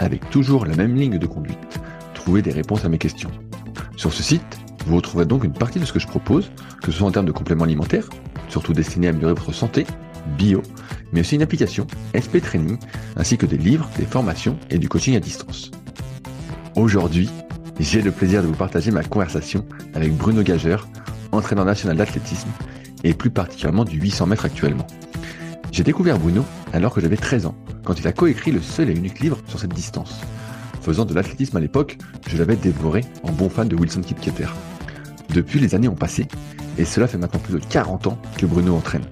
avec toujours la même ligne de conduite, trouver des réponses à mes questions. Sur ce site, vous retrouverez donc une partie de ce que je propose, que ce soit en termes de compléments alimentaires, surtout destinés à améliorer votre santé, bio, mais aussi une application, SP Training, ainsi que des livres, des formations et du coaching à distance. Aujourd'hui, j'ai le plaisir de vous partager ma conversation avec Bruno Gageur, entraîneur national d'athlétisme, et plus particulièrement du 800 mètres actuellement. J'ai découvert Bruno alors que j'avais 13 ans, quand il a coécrit le seul et unique livre sur cette distance. Faisant de l'athlétisme à l'époque, je l'avais dévoré en bon fan de Wilson Kipketer. Depuis, les années ont passé, et cela fait maintenant plus de 40 ans que Bruno entraîne.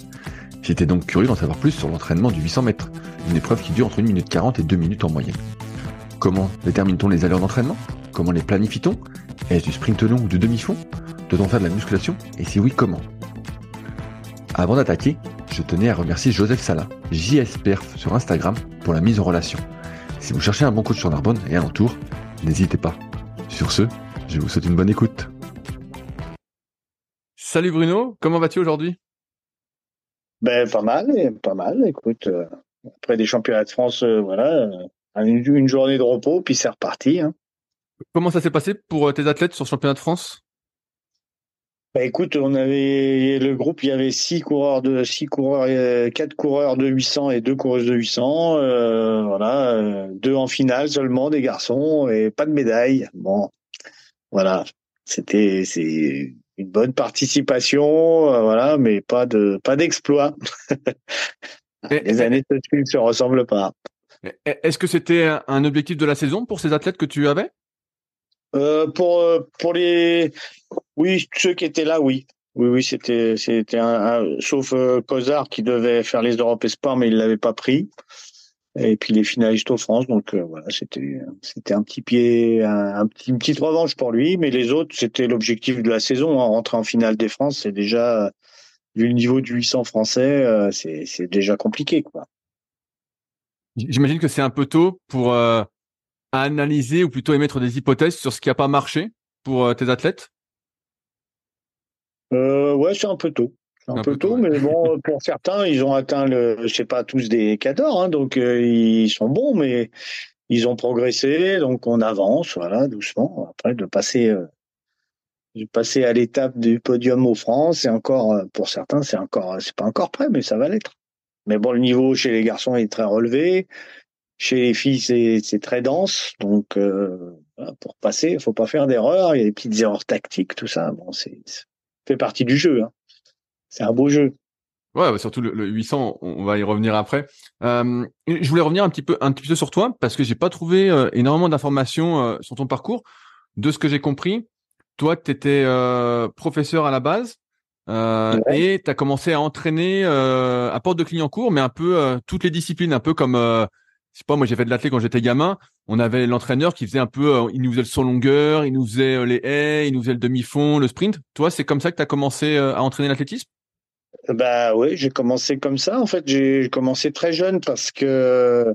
J'étais donc curieux d'en savoir plus sur l'entraînement du 800 mètres, une épreuve qui dure entre 1 minute 40 et 2 minutes en moyenne. Comment détermine-t-on les allures d'entraînement? Comment les planifie-t-on? Est-ce du sprint long ou du demi-fond? Doit-on faire de la musculation? Et si oui, comment? Avant d'attaquer, je tenais à remercier Joseph Sala, JSPerf sur Instagram, pour la mise en relation. Si vous cherchez un bon coach sur Narbonne et alentour, n'hésitez pas. Sur ce, je vous souhaite une bonne écoute. Salut Bruno, comment vas-tu aujourd'hui? Ben pas mal, pas mal. Écoute, euh, après des championnats de France, euh, voilà, euh, une, une, journée de repos, puis c'est reparti. Hein. Comment ça s'est passé pour tes athlètes sur le championnat de France? Bah écoute, on avait le groupe, il y avait six coureurs de six coureurs, quatre coureurs de 800 et deux coureuses de 800. Euh, voilà, euh, deux en finale seulement des garçons et pas de médaille. Bon, voilà, c'était c'est une bonne participation, euh, voilà, mais pas de pas d'exploit. Les années de se ressemblent pas. Est-ce que c'était un objectif de la saison pour ces athlètes que tu avais? Euh, pour pour les oui ceux qui étaient là oui. Oui oui c'était c'était un, sauf euh, qui devait faire les Europes Espoirs mais il l'avait pas pris. Et puis les finalistes au France donc euh, voilà c'était c'était un petit pied un, petit une petite revanche pour lui. Mais les autres c'était l'objectif de la saison hein. rentrer en finale des France c'est déjà vu le niveau du 800 français euh, c'est c'est déjà compliqué quoi. J'imagine que c'est un peu tôt pour à analyser ou plutôt émettre des hypothèses sur ce qui n'a pas marché pour euh, tes athlètes? Euh, Ouais, c'est un peu tôt. C'est un, peu, tôt, mais bon, pour certains, ils ont atteint le, je sais pas, tous des cadors, hein, donc euh, ils sont bons, mais ils ont progressé, donc on avance, voilà, doucement. Après, de passer, euh, de passer à l'étape du podium aux France, c'est encore, euh, pour certains, c'est encore, c'est pas encore prêt, mais ça va l'être. Mais bon, le niveau chez les garçons est très relevé. Chez les filles, c'est très dense, donc euh, pour passer, il faut pas faire d'erreurs. Il y a des petites erreurs tactiques, tout ça. Bon, c'est fait partie du jeu. Hein. C'est un beau jeu. Ouais, surtout le, 800, on va y revenir après. Euh, je voulais revenir un petit peu, un petit peu sur toi parce que j'ai pas trouvé euh, énormément d'informations euh, sur ton parcours. De ce que j'ai compris, toi, tu étais professeur à la base et tu as commencé à entraîner à Porte de Clignancourt, mais un peu toutes les disciplines, un peu comme pas, moi j'ai fait de l'athlète quand j'étais gamin. On avait l'entraîneur qui faisait un peu, euh, il nous faisait le saut longueur, il nous faisait euh, les haies, il nous faisait le demi-fond, le sprint. Toi, c'est comme ça que tu as commencé euh, à entraîner l'athlétisme? Bah oui, j'ai commencé comme ça. En fait, j'ai commencé très jeune parce que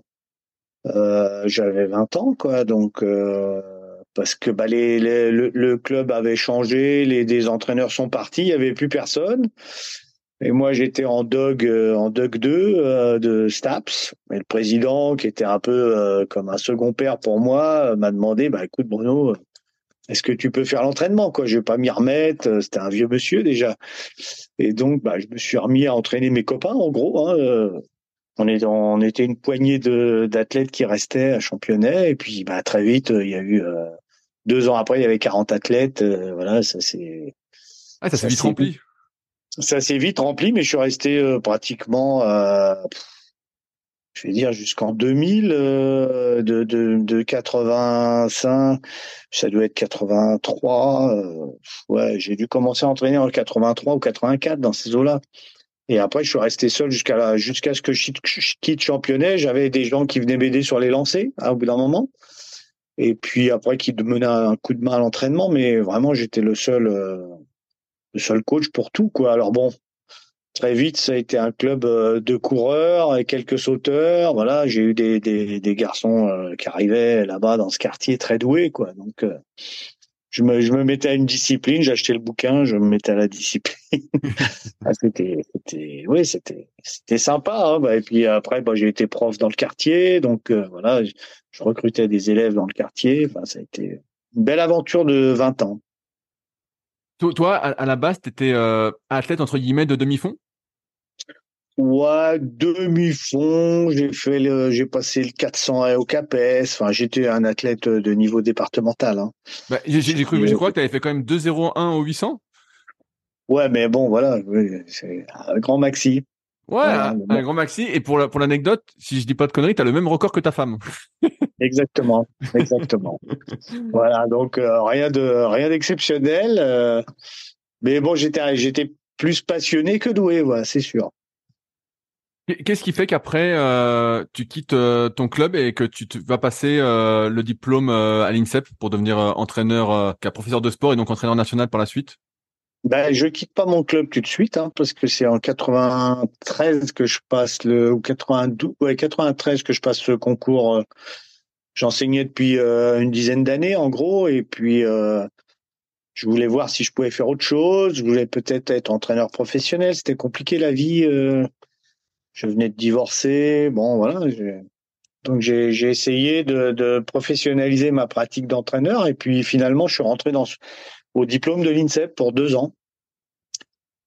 j'avais 20 ans, quoi. Donc parce que bah, le, club avait changé, les entraîneurs sont partis, il y avait plus personne. Et moi, j'étais en dog, euh, en dog 2 euh, de Staps. Et le président, qui était un peu euh, comme un second père pour moi, m'a demandé, bah écoute Bruno, est-ce que tu peux faire l'entraînement quoi? Je vais pas m'y remettre. C'était un vieux monsieur déjà. Et donc, bah, je me suis remis à entraîner mes copains, en gros. Hein, on, est, on était une poignée de d'athlètes qui restaient à Championnet. Et puis, bah, très vite, il y a eu deux ans après, il y avait 40 athlètes. voilà, ça c'est. Ah, ça s'est vite rempli ça s'est vite rempli, mais je suis resté euh, pratiquement, euh, je vais dire jusqu'en 2000, euh, de, de, de 85, ça doit être 83. Euh, ouais, j'ai dû commencer à entraîner en 83 ou 84 dans ces eaux-là. Et après, je suis resté seul jusqu'à jusqu'à ce que je quitte championnat. J'avais des gens qui venaient m'aider sur les lancers hein, au bout d'un moment. Et puis après, qui me menaient un coup de main à l'entraînement. Mais vraiment, j'étais le seul, euh, le seul coach pour tout, quoi. Alors bon, très vite, ça a été un club euh, de coureurs et quelques sauteurs. Voilà, j'ai eu des, des, des garçons euh, qui arrivaient là-bas dans ce quartier très doués, quoi. Donc, je me, je me mettais à une discipline, j'achetais le bouquin, je me mettais à la discipline. ah, c'était, c'était, oui, c'était, c'était sympa. Hein. Bah, et puis après, bah, j'ai été prof dans le quartier, donc euh, voilà, je, recrutais des élèves dans le quartier. Enfin, ça a été une belle aventure de 20 ans. Toi, à, la base, tu étais euh, athlète entre guillemets de demi-fond? Ouais, demi-fond, j'ai fait le, j'ai passé le 400 au CAPES. Enfin, j'étais un athlète de niveau départemental. Hein. Bah, j'ai, cru, je crois que tu avais fait quand même 2,01 au 800. Ouais, mais bon, voilà, c'est un grand maxi. Ouais, un, grand maxi. Et pour pour l'anecdote, si je dis pas de conneries, tu as le même record que ta femme. exactement, exactement. voilà, donc euh, rien de rien d'exceptionnel. Euh, mais bon, j'étais j'étais plus passionné que doué, voilà, c'est sûr. Qu'est-ce qui fait qu'après euh, tu quittes euh, ton club et que tu vas passer euh, le diplôme à l'INSEP pour devenir entraîneur, professeur de sport et donc entraîneur national par la suite? Ben, je quitte pas mon club tout de suite hein, parce que c'est en 93 que je passe le ou 92 ouais 93 que je passe ce concours. J'enseignais depuis une dizaine d'années en gros et puis je voulais voir si je pouvais faire autre chose. Je voulais peut-être être entraîneur professionnel. C'était compliqué la vie je venais de divorcer. Bon, voilà. Donc j'ai essayé de, de, professionnaliser ma pratique d'entraîneur et puis finalement je suis rentré dans au diplôme de l'INSEP pour deux ans.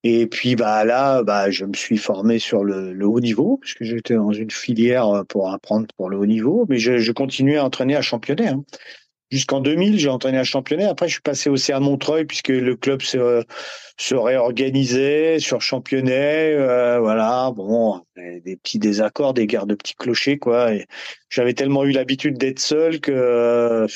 Et puis bah là, bah je me suis formé sur le, haut niveau puisque j'étais dans une filière pour apprendre pour le haut niveau, mais je, continuais à entraîner à championnat. Hein. Jusqu'en 2000, j'ai entraîné à championnat. Après, je suis passé au CA Montreuil puisque le club se, se réorganisait sur championnat. Euh, voilà, bon, des petits désaccords, des guerres de petits clochers, quoi. J'avais tellement eu l'habitude d'être seul que euh,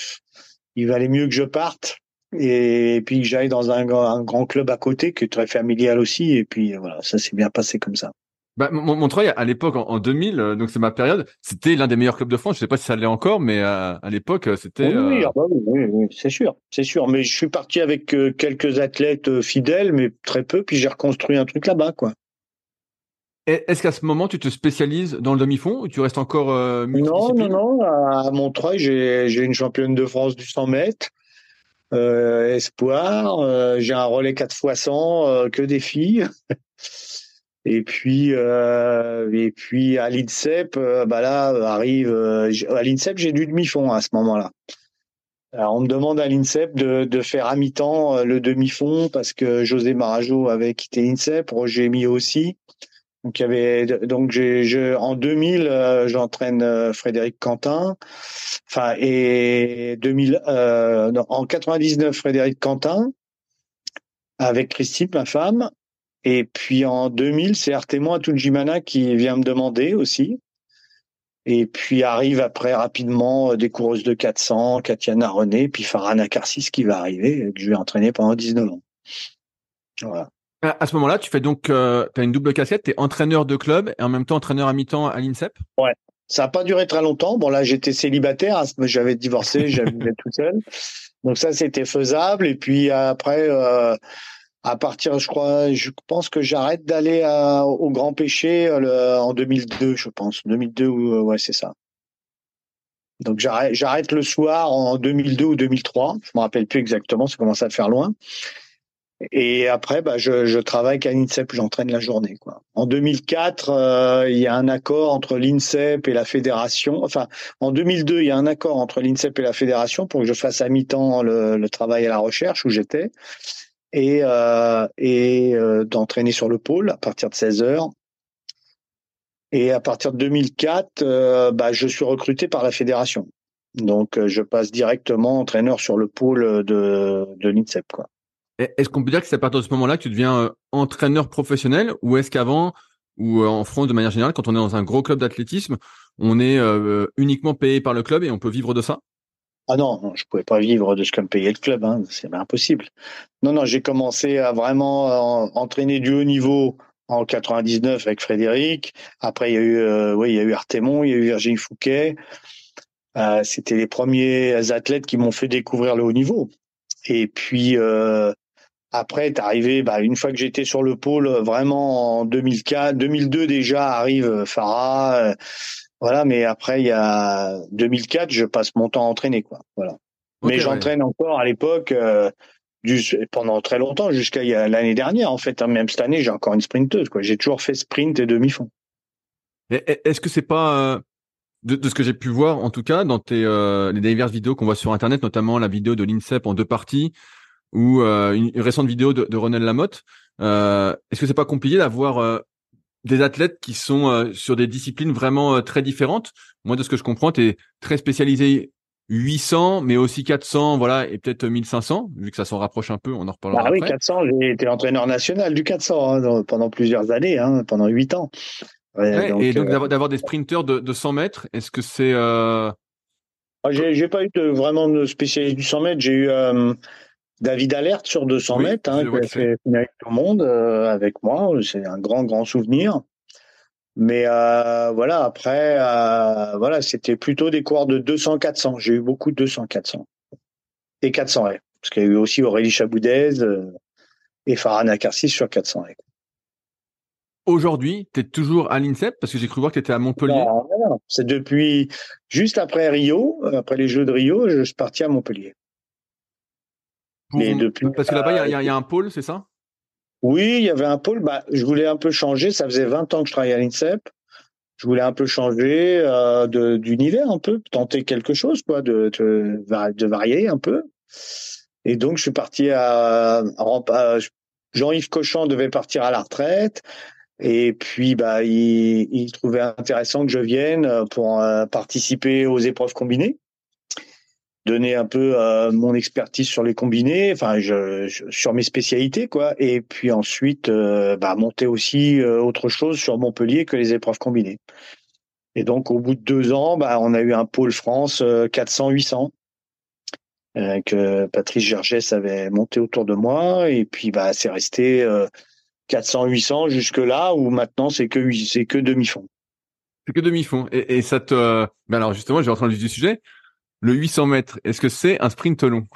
il valait mieux que je parte et, puis que j'aille dans un, un, grand club à côté qui est très familial aussi. Et puis voilà, ça s'est bien passé comme ça. Bah, Montreuil, à l'époque, en, 2000, euh, donc c'est ma période, c'était l'un des meilleurs clubs de France. Je sais pas si ça l'est encore, mais euh, à, l'époque, euh, c'était. Oui, ah bah oui, oui, c'est sûr, c'est sûr. Mais je suis parti avec quelques athlètes fidèles, mais très peu, puis j'ai reconstruit un truc là-bas, quoi. Est-ce qu'à ce moment, tu te spécialises dans le demi-fond ou tu restes encore Non, non, non. À Montreuil, j'ai une championne de France du 100 mètres. Espoir, j'ai un relais 4 x 100 que des filles. Et puis, euh, et puis à l'INSEP, euh, bah là arrive euh, à l'INSEP, j'ai du demi-fond à ce moment-là. Alors on me demande à l'INSEP de, de faire à mi-temps euh, le demi-fond parce que José Marajo avait quitté l'INSEP, Roger Mi aussi. Donc il y avait donc j'ai je, en 2000 j'entraîne Frédéric Quentin. Enfin et 2000 en 99 Frédéric Quentin avec Christine ma femme et puis en 2000, c'est Artemon Atujimana qui vient me demander aussi. Et puis arrive après rapidement euh, des coureuses de 400, Katiana René, puis Farana Karsis qui va arriver, que je vais entraîner pendant 19 ans. Voilà. À ce moment-là, tu fais donc, euh, tu as une double casquette, tu es entraîneur de club et en même temps entraîneur à mi-temps à l'INSEP? Ouais. Ça n'a pas duré très longtemps. Bon, là, j'étais célibataire, j'avais divorcé, j'avais tout seul. Donc ça, c'était faisable. Et puis après, euh, à partir, je crois, je pense que j'arrête d'aller au Grand Péché euh, en 2002, je pense. 2002, euh, ouais, c'est ça. Donc j'arrête, j'arrête le soir en 2002 ou 2003. Je me rappelle plus exactement, ça commence à faire loin. Et après, bah, je, je travaille qu'à l'INSEP, j'entraîne la journée. Quoi. En 2004, euh, il y a un accord entre l'INSEP et la fédération. Enfin, en 2002, il y a un accord entre l'INSEP et la fédération pour que je fasse à mi-temps le, le travail à la recherche où j'étais et, euh, et euh, d'entraîner sur le pôle à partir de 16 heures. Et à partir de 2004, euh, bah, je suis recruté par la fédération. Donc, euh, je passe directement entraîneur sur le pôle de, de l'INSEP. Quoi. Est-ce qu'on peut dire que c'est à partir de ce moment-là que tu deviens euh, entraîneur professionnel ou est-ce qu'avant ou en France de manière générale, quand on est dans un gros club d'athlétisme, on est uniquement payé par le club et on peut vivre de ça? Ah non, je pouvais pas vivre de ce que me payait le club, hein, c'est impossible. Non, non, j'ai commencé à vraiment euh, entraîner du haut niveau en 99 avec Frédéric. Après, il y a eu, oui, il y a eu Artemon, il y a eu Virginie Fouquet. C'était les premiers athlètes qui m'ont fait découvrir le haut niveau. Et puis après, t'es arrivé, bah, une fois que j'étais sur le pôle, vraiment en 2004, 2002 déjà arrive Farah, voilà. Mais après, il y a 2004, je passe mon temps à entraîner, quoi. Voilà. mais j'entraîne encore à l'époque euh, pendant très longtemps, jusqu'à l'année dernière en fait. Hein. même cette année, j'ai encore une sprinteuse, quoi. J'ai toujours fait sprint et demi-fond. Est-ce que c'est pas euh, de, ce que j'ai pu voir, en tout cas, dans tes euh, les diverses vidéos qu'on voit sur Internet, notamment la vidéo de l'INSEP en deux parties ou euh, une, récente vidéo de, de Ronald Lamotte. Euh, Est-ce que c'est pas compliqué d'avoir euh, des athlètes qui sont euh, sur des disciplines vraiment très différentes? Moi, de ce que je comprends, tu es très spécialisé 800, mais aussi 400, voilà, et peut-être 1500, vu que ça s'en rapproche un peu, on en reparlera ah oui, 400, j'ai été entraîneur national du 400 hein, pendant plusieurs années, hein, pendant 8 ans. et donc d'avoir des sprinteurs de, de 100 mètres, est-ce que c'est... Euh... Ah, j'ai pas eu de, vraiment de spécialiste du 100 mètres, j'ai eu... David Alert sur 200 mètres, hein, qui a fait tout le monde euh, avec moi. C'est un grand, grand souvenir. Mais euh, voilà, après, euh, voilà, c'était plutôt des coureurs de 200-400. J'ai eu beaucoup de 200-400 et 400 raies, parce qu'il y a eu aussi Aurélie Chaboudez et Farah Nakarsis sur 400 raies. Aujourd'hui, tu es toujours à l'INSEP? Parce que j'ai cru voir que tu étais à Montpellier. Non, non, c'est depuis juste après Rio, après les Jeux de Rio, je suis parti à Montpellier depuis, parce que là-bas, il y, a un pôle, c'est ça? Oui, il y avait un pôle. Bah, je voulais un peu changer. Ça faisait 20 ans que je travaillais à l'INSEP. Je voulais un peu changer euh, d'univers, un peu, tenter quelque chose, quoi, de, de, de, varier un peu. Et donc, je suis parti à, Jean-Yves Cochon devait partir à la retraite. Et puis, bah, il, il trouvait intéressant que je vienne pour euh, participer aux épreuves combinées donner un peu euh, mon expertise sur les combinés, enfin sur mes spécialités quoi, et puis ensuite euh, bah, monter aussi euh, autre chose sur Montpellier que les épreuves combinées. Et donc au bout de deux ans, bah, on a eu un pôle France 400-800 que Patrice Gergès avait monté autour de moi, et puis bah c'est resté 400-800 jusque là où maintenant c'est que c'est que demi-fond. C'est que demi-fond. Et, et ça te, ben alors justement, je vais rentrer dans le du sujet le 800 mètres, est-ce que c'est un sprint long?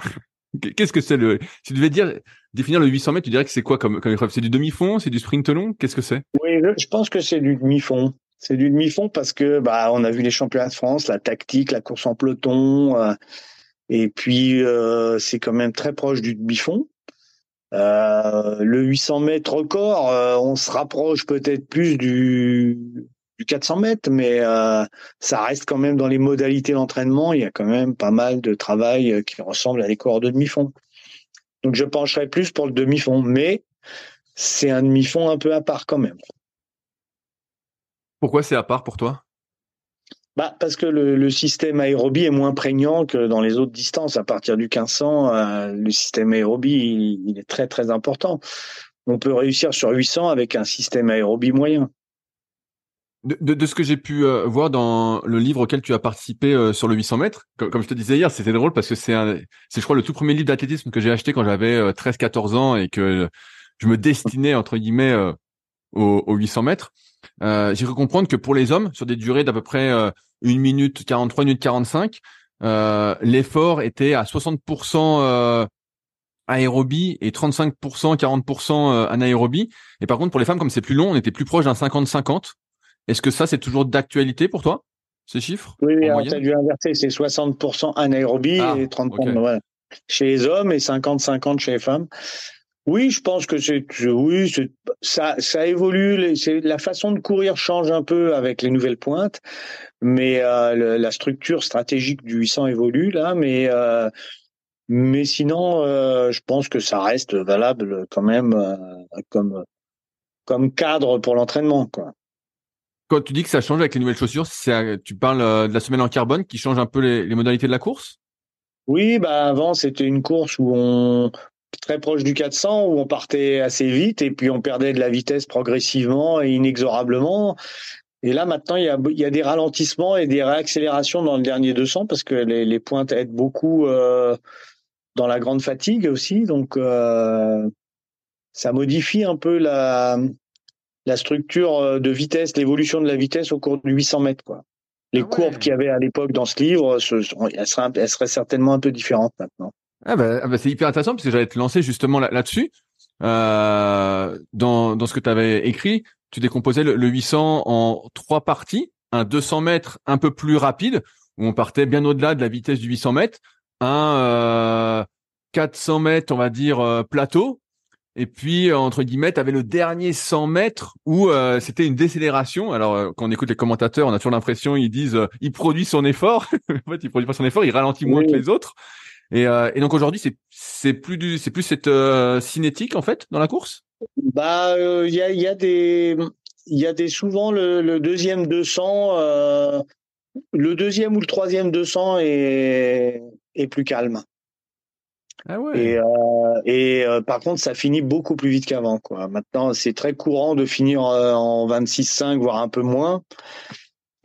Qu'est-ce que c'est le Si tu devais dire définir le 800 mètres, tu dirais que c'est quoi comme, comme épreuve? C'est du demi-fond? C'est du sprint long? Qu'est-ce que c'est? Oui, je pense que c'est du demi-fond. C'est du demi-fond parce que bah on a vu les championnats de France, la tactique, la course en peloton, euh, et puis euh, c'est quand même très proche du demi-fond. Euh, le 800 mètres record, on se rapproche peut-être plus du du 400 mètres, mais euh, ça reste quand même dans les modalités d'entraînement. Il y a quand même pas mal de travail euh, qui ressemble à des cours de demi-fond. Donc je pencherais plus pour le demi-fond, mais c'est un demi-fond un peu à part quand même. Pourquoi c'est à part pour toi? Bah, parce que le, système aérobie est moins prégnant que dans les autres distances. À partir du 1500, euh, le système aérobie, il, est très très important. On peut réussir sur 800 avec un système aérobie moyen. De, de, ce que j'ai pu euh, voir dans le livre auquel tu as participé euh, sur le 800 mètres, comme, je te disais hier, c'était drôle parce que c'est, c'est je crois le tout premier livre d'athlétisme que j'ai acheté quand j'avais 13-14 euh, ans et que je me destinais entre guillemets aux, 800 mètres. j'ai cru comprendre que pour les hommes, sur des durées d'à peu près 1 minute 43, 1 minute 45, l'effort était à 60% aérobie et 35%, 40% anaérobie. Et par contre, pour les femmes, comme c'est plus long, on était plus proche d'un 50-50. Est-ce que ça, c'est toujours d'actualité pour toi, ces chiffres Oui, oui on a dû inverser. C'est 60% anaérobie ah, et 30% chez les hommes et 50-50 chez les femmes. Oui, je pense que c'est oui, ça ça évolue. La façon de courir change un peu avec les nouvelles pointes, mais euh, la structure stratégique du 800 évolue là. Mais euh, mais sinon, euh, je pense que ça reste valable quand même comme comme cadre pour l'entraînement, quoi. Quand tu dis que ça change avec les nouvelles chaussures, tu parles euh, de la semaine en carbone qui change un peu les, modalités de la course? Oui, bah avant c'était une course où on très proche du 400 où on partait assez vite et puis on perdait de la vitesse progressivement et inexorablement. Et là maintenant il y a, il y a des ralentissements et des réaccélérations dans le dernier 200 parce que les, les pointes aident beaucoup euh, dans la grande fatigue aussi, donc euh, ça modifie un peu la la structure de vitesse, l'évolution de la vitesse au cours du 800 mètres, quoi. Les ah courbes qu'il y avait à l'époque dans ce livre, elles, seraient, certainement un peu différentes maintenant. Ah bah, ah bah, c'est hyper intéressant parce que j'allais te lancer justement là-dessus. Euh, dans, dans ce que tu avais écrit, tu décomposais le, 800 en trois parties. Un 200 mètres un peu plus rapide, où on partait bien au-delà de la vitesse du 800 mètres. Un euh, 400 mètres, on va dire, euh, plateau, et puis, euh, entre guillemets, tu avais le dernier 100 mètres où euh, c'était une décélération. Alors, euh, quand on écoute les commentateurs, on a toujours l'impression, ils disent, il produit son effort. en fait, il produit pas son effort, il ralentit moins que les autres. Et, et donc aujourd'hui, c'est c'est plus du, c'est plus cette cinétique en fait dans la course? Bah, il y a il y a des il y a des souvent le, le deuxième 200, le deuxième ou le troisième 200 est est plus calme. Ah et, euh, et euh, par contre, ça finit beaucoup plus vite qu'avant. Quoi. Maintenant, c'est très courant de finir euh, en 26-5, voire un peu moins.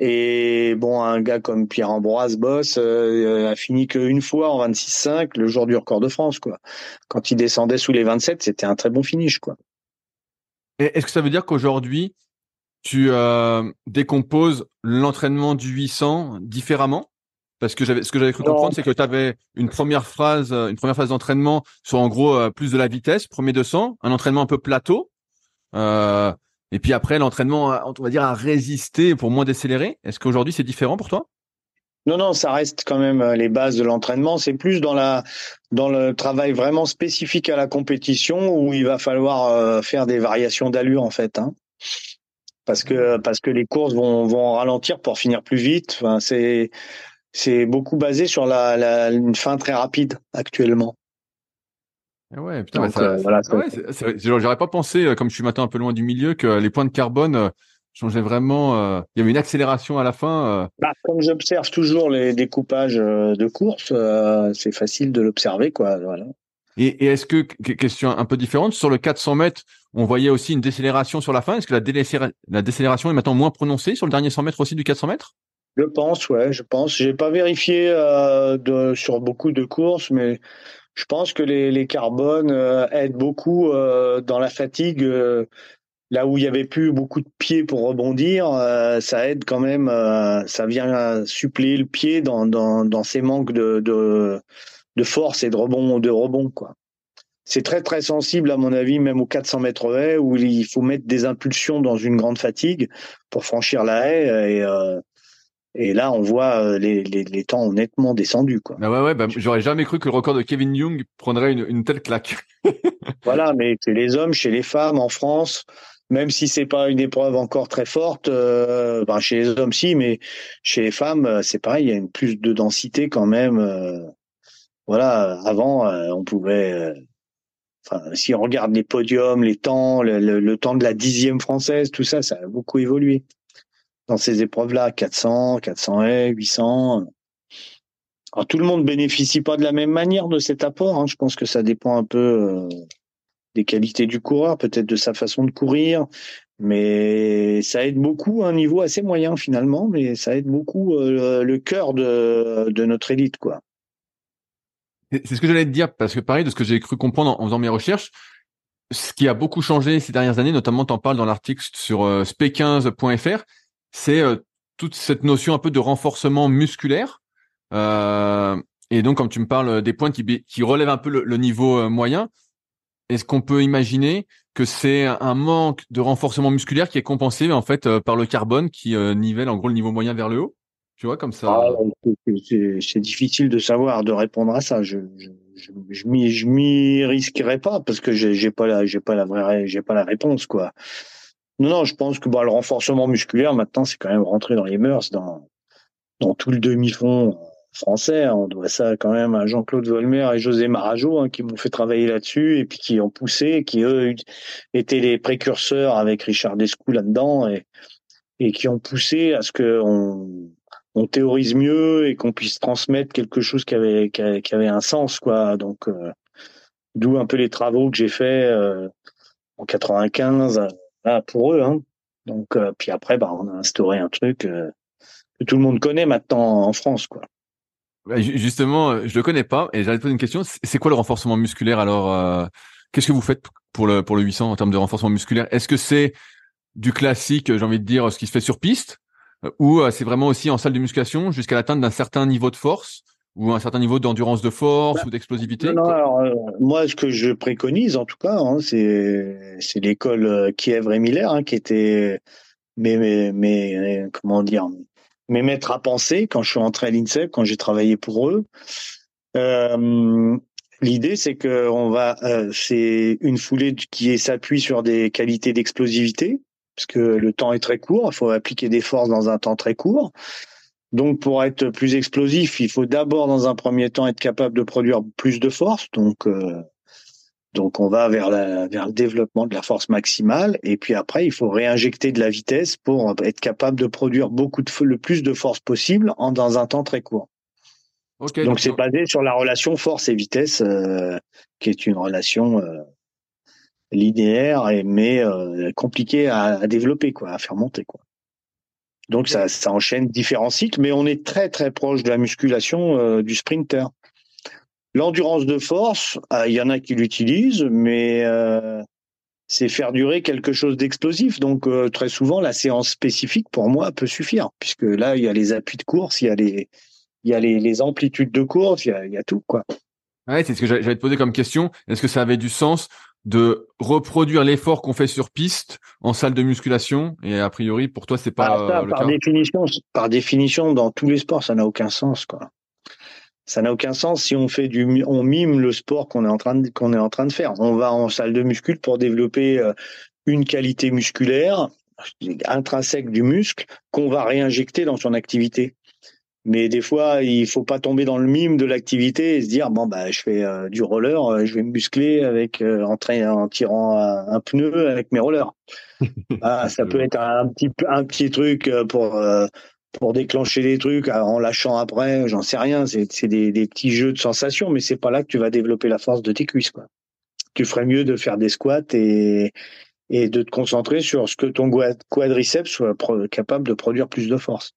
Et bon, un gars comme Pierre-Ambroise Boss a fini qu'une fois en 26-5 le jour du record de France. Quoi. Quand il descendait sous les 27, c'était un très bon finish. Quoi. Est-ce que ça veut dire qu'aujourd'hui, tu décomposes l'entraînement du 800 différemment? Parce que j'avais, ce que j'avais cru comprendre, c'est que tu avais une première phase, une première phase d'entraînement sur en gros euh, plus de la vitesse, premier 200, un entraînement un peu plateau, euh, et puis après l'entraînement, on va dire à résister pour moins décélérer. Est-ce qu'aujourd'hui c'est différent pour toi? Non, non, ça reste quand même euh, les bases de l'entraînement. C'est plus dans la dans le travail vraiment spécifique à la compétition où il va falloir faire des variations d'allure en fait. Hein. Parce que parce que les courses vont vont ralentir pour finir plus vite. Enfin, c'est c'est beaucoup basé sur la, la, une fin très rapide actuellement. Ouais, putain, j'aurais pas pensé, euh, comme je suis maintenant un peu loin du milieu, que les points de carbone euh, changeaient vraiment. Euh, il y avait une accélération à la fin. Bah, comme j'observe toujours les découpages de course, c'est facile de l'observer, quoi. Voilà. Et, et est-ce que, question un peu différente, sur le 400 mètres, on voyait aussi une décélération sur la fin? Est-ce que la, la décélération est maintenant moins prononcée sur le dernier 100 mètres aussi du 400 mètres? Je pense, ouais, je pense. J'ai pas vérifié euh, de, sur beaucoup de courses, mais je pense que les, les carbones euh, aident beaucoup euh, dans la fatigue. là où il y avait plus beaucoup de pieds pour rebondir, ça aide quand même. ça vient suppléer le pied dans, dans, dans ces manques de, de, de force et de rebond, de rebond, quoi c'est très très sensible à mon avis même aux 400 mètres haies où il faut mettre des impulsions dans une grande fatigue pour franchir la haie et, et là, on voit euh, les, les, les temps honnêtement descendus. Quoi. Ah ouais, ouais, bah, j'aurais jamais cru que le record de Kevin Young prendrait une, une telle claque. voilà, mais chez les hommes, chez les femmes, en France, même si c'est pas une épreuve encore très forte, euh, ben chez les hommes si, mais chez les femmes, euh, c'est pareil, il y a une plus de densité quand même. Euh, voilà, avant, on pouvait. Enfin, si on regarde les podiums, les temps, le, le, le temps de la dixième française, tout ça, ça a beaucoup évolué dans ces épreuves-là, 400, 400 haies, 800. Alors, tout le monde bénéficie pas de la même manière de cet apport. Hein. Je pense que ça dépend un peu euh, des qualités du coureur, peut-être de sa façon de courir, mais ça aide beaucoup à un niveau assez moyen finalement, mais ça aide beaucoup euh, le cœur de, notre élite, quoi. C'est ce que j'allais te dire parce que pareil de ce que j'ai cru comprendre en, faisant mes recherches, ce qui a beaucoup changé ces dernières années, notamment tu en parles dans l'article sur euh, sp15.fr, c'est euh, toute cette notion un peu de renforcement musculaire. Euh, et donc, comme tu me parles des points qui, qui relèvent un peu le, niveau euh, moyen, est-ce qu'on peut imaginer que c'est un manque de renforcement musculaire qui est compensé en fait par le carbone qui nivelle en gros le niveau moyen vers le haut? Tu vois comme ça ah, C'est difficile de savoir, de répondre à ça. Je je, je, je m'y risquerai pas parce que j'ai pas la j'ai pas la vraie j'ai pas la réponse quoi. Non, non, je pense que bah, le renforcement musculaire, maintenant, c'est quand même rentré dans les mœurs, dans, dans tout le demi-fond français. On doit ça quand même à Jean-Claude Volmer et José Marajo, hein, qui m'ont fait travailler là-dessus et puis qui ont poussé, qui eux étaient les précurseurs avec Richard Descou là-dedans et, et qui ont poussé à ce que on, théorise mieux et qu'on puisse transmettre quelque chose qui avait, qui avait, un sens, quoi. Donc, euh, d'où un peu les travaux que j'ai faits euh, en 95 pour eux. Hein. Donc, euh, puis après, bah, on a instauré un truc euh, que tout le monde connaît maintenant en France, quoi. justement, euh, je le connais pas et j'allais te poser une question. C'est quoi le renforcement musculaire alors Qu'est-ce que vous faites pour le pour le 800 en termes de renforcement musculaire? Est-ce que c'est du classique, j'ai envie de dire, ce qui se fait sur piste, ou c'est vraiment aussi en salle de musculation jusqu'à l'atteinte d'un certain niveau de force? Ou un certain niveau d'endurance de force bah, ou d'explosivité non, alors, moi, ce que je préconise, en tout cas, hein, c'est c'est l'école Kiev et Miller hein, qui était mes, mes, mes comment dire mes maîtres à penser quand je suis entré à l'INSEP, quand j'ai travaillé pour eux. Euh, L'idée, c'est que on va, euh, c'est une foulée qui s'appuie sur des qualités d'explosivité, parce que le temps est très court. Il faut appliquer des forces dans un temps très court. Donc, pour être plus explosif, il faut d'abord, dans un premier temps, être capable de produire plus de force. Donc, euh, donc on va vers, la, vers le développement de la force maximale. Et puis après, il faut réinjecter de la vitesse pour être capable de produire beaucoup de le plus de force possible en dans un temps très court. Donc c'est basé sur la relation force et vitesse, euh, qui est une relation euh, linéaire et mais euh, compliquée à, développer, quoi, à faire monter, quoi. Donc ça, ça enchaîne différents cycles, mais on est très très proche de la musculation du sprinter. L'endurance de force, il y en a qui l'utilisent, mais c'est faire durer quelque chose d'explosif. Donc très souvent, la séance spécifique pour moi peut suffire, puisque là il y a les appuis de course, il y a les il y a les, amplitudes de course, il y a, tout quoi. Ouais, c'est ce que j'allais te poser comme question. Est-ce que ça avait du sens de reproduire l'effort qu'on fait sur piste en salle de musculation Et a priori, pour toi, c'est pas ah, par définition. Par définition, dans tous les sports, ça n'a aucun sens quoi. Ça n'a aucun sens si on fait du, on mime le sport qu'on est en train de, qu'on est en train de faire. On va en salle de muscule pour développer euh, une qualité musculaire intrinsèque du muscle qu'on va réinjecter dans son activité. Mais des fois, il faut pas tomber dans le mime de l'activité et se dire bon bah je fais euh, du roller, euh, je vais me muscler avec euh, en, en tirant un, pneu avec mes rollers. ah, ça peut être un petit un petit truc pour pour déclencher des trucs en lâchant après, j'en sais rien. C'est des, des petits jeux de sensations, mais c'est pas là que tu vas développer la force de tes cuisses quoi. Tu ferais mieux de faire des squats et et de te concentrer sur ce que ton quadriceps soit capable de produire plus de force.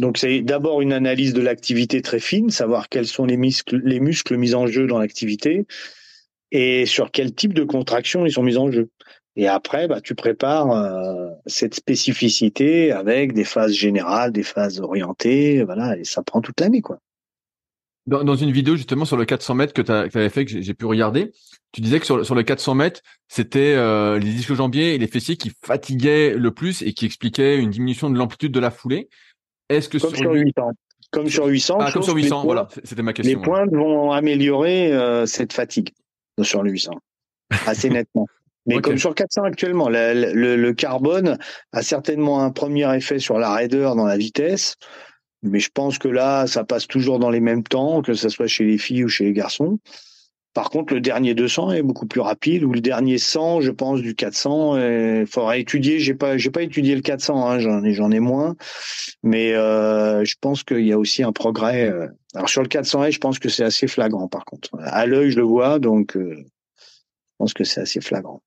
Donc c'est d'abord une analyse de l'activité très fine, savoir quels sont les muscles, les muscles mis en jeu dans l'activité et sur quel type de contraction ils sont mis en jeu. Et après, bah, tu prépares euh, cette spécificité avec des phases générales, des phases orientées, voilà, et ça prend toute l'année, quoi. Dans, une vidéo justement sur le 400 mètres que tu avais fait, que j'ai pu regarder, tu disais que sur, sur le 400 mètres, c'était euh, les disques jambiers et les fessiers qui fatiguaient le plus et qui expliquaient une diminution de l'amplitude de la foulée. Est-ce que comme sur, 800 Comme sur 800. Ah, comme sur 800, voilà, c'était ma question. Les pointes vont améliorer euh, cette fatigue sur le 800, assez nettement. Mais comme sur 400 actuellement, le, carbone a certainement un premier effet sur la raideur dans la vitesse, mais je pense que là, ça passe toujours dans les mêmes temps, que ce soit chez les filles ou chez les garçons. Par contre, le dernier 200 est beaucoup plus rapide, ou le dernier 100, je pense, du 400. Il faudra étudier. J'ai pas, j'ai pas étudié le 400. Hein, j'en ai, moins. Mais euh, je pense qu'il y a aussi un progrès. Euh. Alors sur le 400 je pense que c'est assez flagrant. Par contre, à l'œil, je le vois, donc euh, je pense que c'est assez flagrant.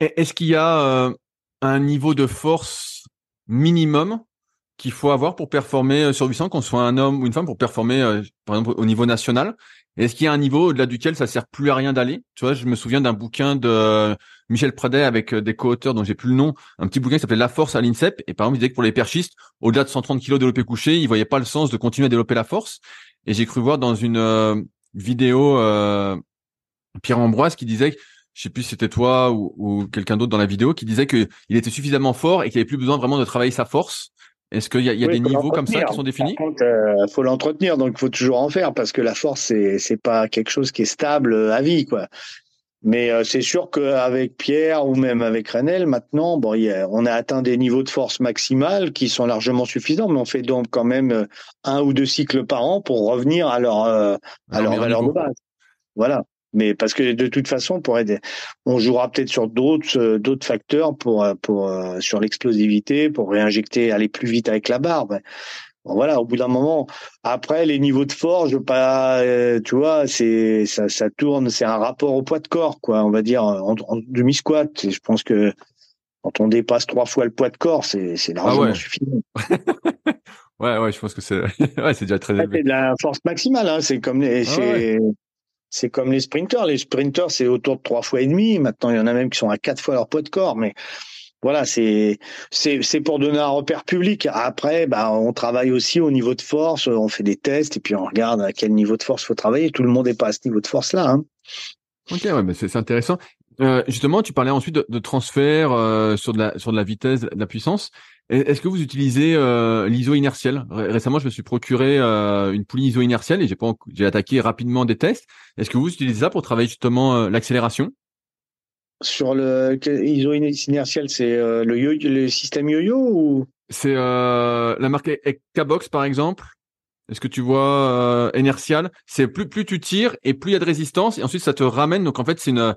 Est-ce qu'il y a un niveau de force minimum qu'il faut avoir pour performer sur 800, qu'on soit un homme ou une femme, pour performer, par exemple, au niveau national? Est-ce qu'il y a un niveau au-delà duquel ça sert plus à rien d'aller? Tu vois, je me souviens d'un bouquin de Michel Pradet avec euh, des co-auteurs dont j'ai plus le nom, un petit bouquin qui s'appelait La force à l'INSEP. Et par exemple, il disait que pour les perchistes, au-delà de 130 kilos développé couché, ils voyaient pas le sens de continuer à développer la force. Et j'ai cru voir dans une euh, vidéo euh, Pierre Ambroise qui disait, je sais plus si c'était toi ou, quelqu'un d'autre dans la vidéo, qui disait qu'il était suffisamment fort et qu'il avait plus besoin vraiment de travailler sa force est-ce qu'il y a, des niveaux comme ça qui sont définis Par contre, euh, faut l'entretenir, donc il faut toujours en faire parce que la force c'est c'est pas quelque chose qui est stable euh, à vie, quoi. Mais euh, c'est sûr qu'avec Pierre ou même avec Renel, maintenant, bon, on a atteint des niveaux de force maximale qui sont largement suffisants, mais on fait donc quand même un ou deux cycles par an pour revenir à leur à leur valeur de base. Voilà. Mais parce que de toute façon, pour aider, on jouera peut-être sur d'autres euh, d'autres facteurs pour euh, pour euh, sur l'explosivité, pour réinjecter, aller plus vite avec la barbe. Bon, voilà, au bout d'un moment, après les niveaux de force, pas, tu vois, c'est ça, ça tourne, c'est un rapport au poids de corps, quoi. On va dire en, demi squat. je pense que quand on dépasse trois fois le poids de corps, c'est c'est ah largement suffisant. ouais, ouais, je pense que c'est ouais, c'est déjà très élevé. C'est de la force maximale, hein. C'est comme les, ah c'est comme les sprinters. Les sprinters, c'est autour de trois fois et demi. Maintenant, il y en a même qui sont à quatre fois leur poids de corps. Mais voilà, c'est c'est pour donner un repère public. Après, bah, on travaille aussi au niveau de force, on fait des tests et puis on regarde à quel niveau de force faut travailler. Tout le monde n'est pas à ce niveau de force là. Hein. Ok, ouais, mais c'est intéressant. Euh, justement, tu parlais ensuite de, de transfert euh, sur de la sur de la vitesse, de la puissance. Est-ce que vous utilisez euh, l'ISO inertiel? Récemment, je me suis procuré euh, une poulie ISO inertielle et j'ai pas j'ai attaqué rapidement des tests. Est-ce que vous utilisez ça pour travailler justement euh, l'accélération? Sur le ISO inertiel, c'est le, le système yo-yo ou? C'est la marque K-Box par exemple. Est-ce que tu vois inertial? C'est plus plus tu tires et plus il y a de résistance et ensuite ça te ramène. Donc en fait, c'est une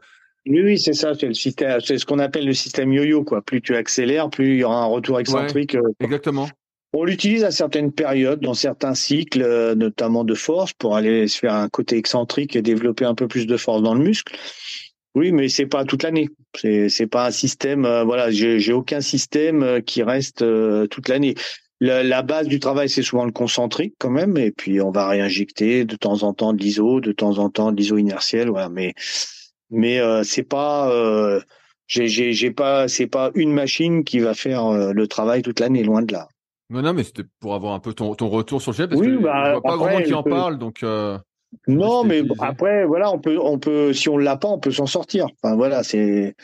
oui, oui, c'est ça. C'est le système, c'est ce qu'on appelle le système yo-yo, quoi. Plus tu accélères, plus il y aura un retour excentrique. Euh, exactement. On l'utilise à certaines périodes, dans certains cycles, euh, notamment de force, pour aller se faire un côté excentrique et développer un peu plus de force dans le muscle. Oui, mais c'est pas toute l'année. C'est c'est pas un système. Euh, voilà, j'ai aucun système qui reste toute l'année. La, la, base du travail, c'est souvent le concentrique quand même, et puis on va réinjecter de temps en temps de l'ISO, de temps en temps de l'ISO inertiel, voilà. Mais mais euh, c'est pas euh, j'ai pas c'est pas une machine qui va faire euh, le travail toute l'année loin de là. Non non mais c'était pour avoir un peu ton, ton retour sur le sujet parce que bah, vois pas grand monde qui en parle donc euh, Non mais après voilà on peut on peut si on l'a pas on peut s'en sortir. Enfin voilà c'est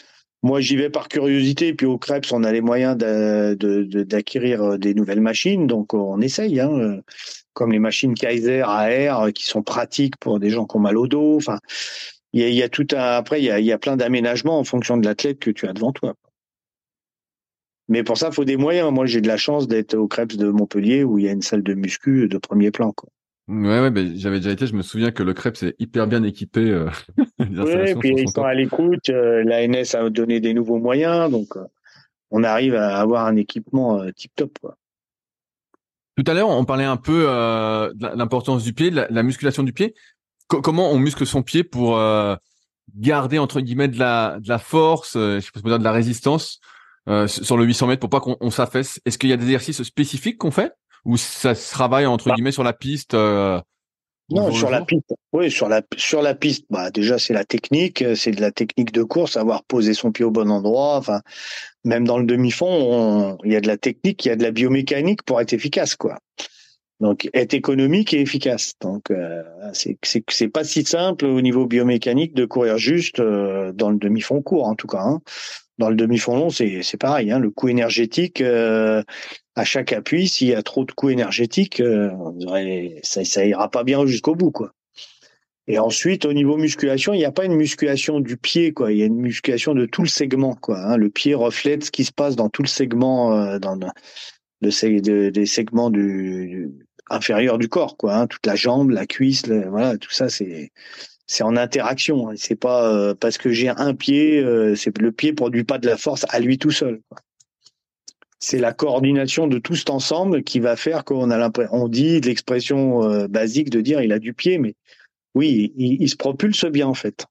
moi, j'y vais par curiosité, puis au Krebs, on a les moyens d'acquérir des nouvelles machines, donc on essaye, hein, comme les machines Kaiser AR qui sont pratiques pour des gens qui ont mal au dos. Enfin, il y a, tout un, après, il y a, il y a plein d'aménagements en fonction de l'athlète que tu as devant toi. Mais pour ça, il faut des moyens. Moi, j'ai de la chance d'être au Krebs de Montpellier où il y a une salle de muscu de premier plan. Quoi. Ouais, ouais, ben, j'avais déjà été. Je me souviens que le Krebs est hyper bien équipé. Euh, oui, puis ils sont à l'écoute. Euh, L'ANS a donné des nouveaux moyens, donc euh, on arrive à avoir un équipement euh, tip top. Quoi. Tout à l'heure, on parlait un peu de l'importance du pied, de la musculation du pied comment on muscle son pied pour euh, garder entre guillemets de la, de la force, euh, je sais pas de la résistance euh, sur le 800 mètres pour pas qu'on s'affaisse? Est-ce qu'il y a des exercices spécifiques qu'on fait? Ou ça se travaille entre bah. guillemets sur la piste non, sur la piste. Oui, sur la sur la piste. Bah déjà c'est la technique, c'est de la technique de course, avoir posé son pied au bon endroit. Enfin, même dans le demi-fond, il y a de la technique, il y a de la biomécanique pour être efficace, quoi. Donc, être économique et efficace. Donc, euh, c'est c'est pas si simple au niveau biomécanique de courir juste euh, dans le demi-fond court, en tout cas. Hein. Dans le demi-fond long, c'est c'est pareil. Hein. Le coût énergétique euh, à chaque appui, s'il y a trop de coût énergétique, euh, ça ça ira pas bien jusqu'au bout, quoi. Et ensuite, au niveau musculation, il n'y a pas une musculation du pied, quoi. Il y a une musculation de tout le segment, quoi. Hein. Le pied reflète ce qui se passe dans tout le segment, dans le, de, des segments du, inférieur du corps, quoi. Hein, toute la jambe, la cuisse, voilà, tout ça, c'est c'est en interaction. Hein, c'est pas euh, parce que j'ai un pied, euh, c'est le pied produit pas de la force à lui tout seul. C'est la coordination de tout cet ensemble qui va faire qu'on a l'impression, on dit l'expression euh, basique de dire il a du pied, mais oui, il, se propulse bien en fait.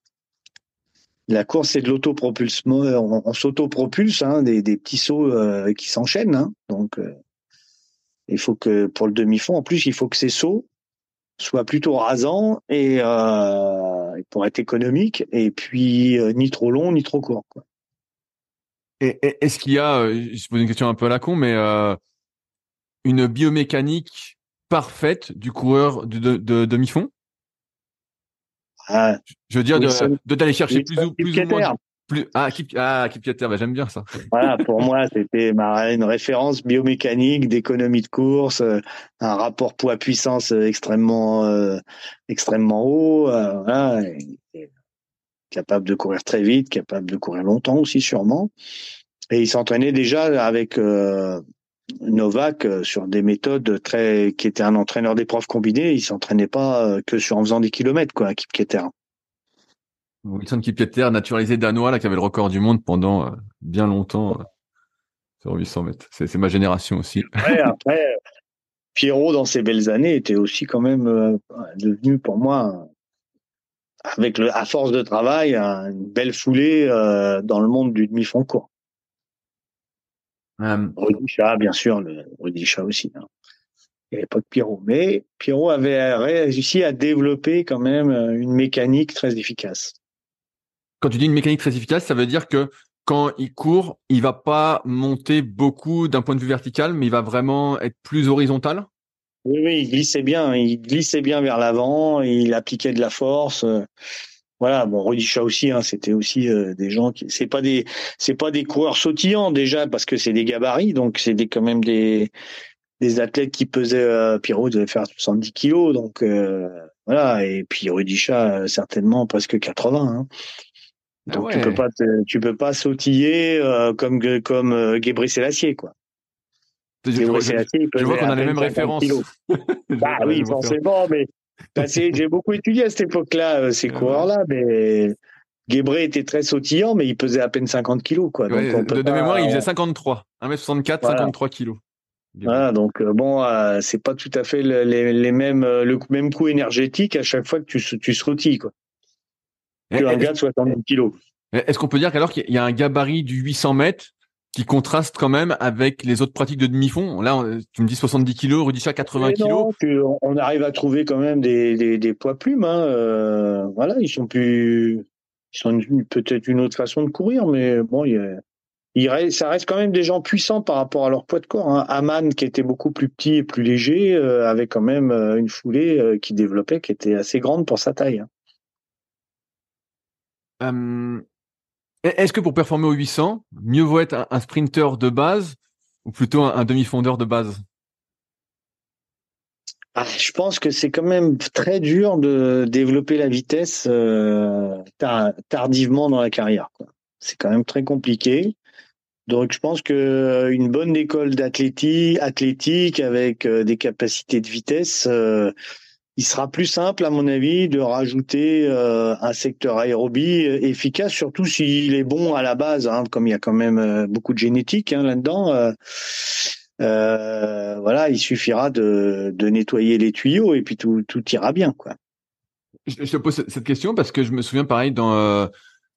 La course, c'est de l'autopropulsement. On, s'autopropulse, hein, des, des, petits sauts qui s'enchaînent. Hein, donc, il faut que pour le demi-fond, en plus, il faut que ces sauts soient plutôt rasants et euh, pour être économique et puis euh, ni trop long ni trop court. Quoi. Et, est-ce qu'il y a, euh, je pose une question un peu à la con, mais euh, une biomécanique parfaite du coureur de, de, demi-fond? Ah, Je veux dire, de d'aller chercher plus, ou, plus ou moins ah Kip ah bah, j'aime bien ça. Voilà, pour moi c'était une référence biomécanique d'économie de course, euh, un rapport poids puissance euh, extrêmement euh, extrêmement haut, capable de courir très vite, capable de courir longtemps aussi sûrement. Et il s'entraînait déjà avec Novak sur des méthodes très qui était un entraîneur d'épreuves combinées, il s'entraînait pas que sur en faisant des kilomètres quoi, Kip. Wilson Kipketer, naturalisé danois, là, qui avait le record du monde pendant euh, bien longtemps euh, sur 800 mètres. C'est ma génération aussi. Après, après, Pierrot, dans ses belles années, était aussi quand même euh, devenu pour moi, avec le, à force de travail, une belle foulée dans le monde du demi-fond court. Um, bien sûr, le Rudy aussi. Hein. Il n'y avait pas de Pierrot. Mais Pierrot avait réussi à développer quand même une mécanique très efficace quand tu dis une mécanique très efficace, ça veut dire que quand il court, il va pas monter beaucoup d'un point de vue vertical, mais il va vraiment être plus horizontal? Oui, oui, il glissait bien, il glissait bien vers l'avant, il appliquait de la force. Voilà, bon, Rudisha aussi, hein, c'était aussi euh, des gens qui, c'est pas des, c'est pas des coureurs sautillants déjà parce que c'est des gabarits, donc c'est des quand même des des athlètes qui pesaient, euh, Pierrot devait faire 70 kilos, donc euh, voilà, et puis Rudisha certainement presque 80. Hein. Tu peux pas, tu peux pas sautiller comme comme euh, Selassie quoi. Je, vois qu'on a les mêmes références. bah oui, forcément, mais bah, j'ai beaucoup étudié à cette époque-là, euh, ces coureurs-là, mais Guébré était très sautillant, mais il pesait à peine 50 kilos. Quoi. Donc de, mémoire, il faisait 53. 1m64, 53 kilos. Voilà, donc euh, bon, euh, c'est pas tout à fait les, mêmes, le même coût énergétique à chaque fois que tu, tu sautilles, quoi. Que un gars de 70 kilos. Est-ce qu'on peut dire qu'alors qu'il y a un gabarit du 800 mètres qui contraste quand même avec les autres pratiques de demi-fond? Là, tu me dis 70 kilos, Rudisha 80 kilos. on arrive à trouver quand même des, des, des poids plumes. Hein. Euh, voilà, ils sont plus, ils sont peut-être une autre façon de courir, mais bon, il, il ça reste quand même des gens puissants par rapport à leur poids de corps. Hein. Aman, qui était beaucoup plus petit et plus léger, euh, avait quand même euh, une foulée qui développait, qui était assez grande pour sa taille. Hein. Est-ce que pour performer au 800, mieux vaut être un, sprinter de base ou plutôt un, demi-fondeur de base? Ah, je pense que c'est quand même très dur de développer la vitesse euh, tardivement dans la carrière. C'est quand même très compliqué. Donc je pense que euh, une bonne école d'athlétique, athlétique avec euh, des capacités de vitesse, il sera plus simple, à mon avis, de rajouter euh, un secteur aérobie euh, efficace, surtout s'il est bon à la base, hein, comme il y a quand même euh, beaucoup de génétique hein, là-dedans. voilà, il suffira de, nettoyer les tuyaux et puis tout, tout ira bien, quoi. Je, te pose cette question parce que je me souviens, pareil, dans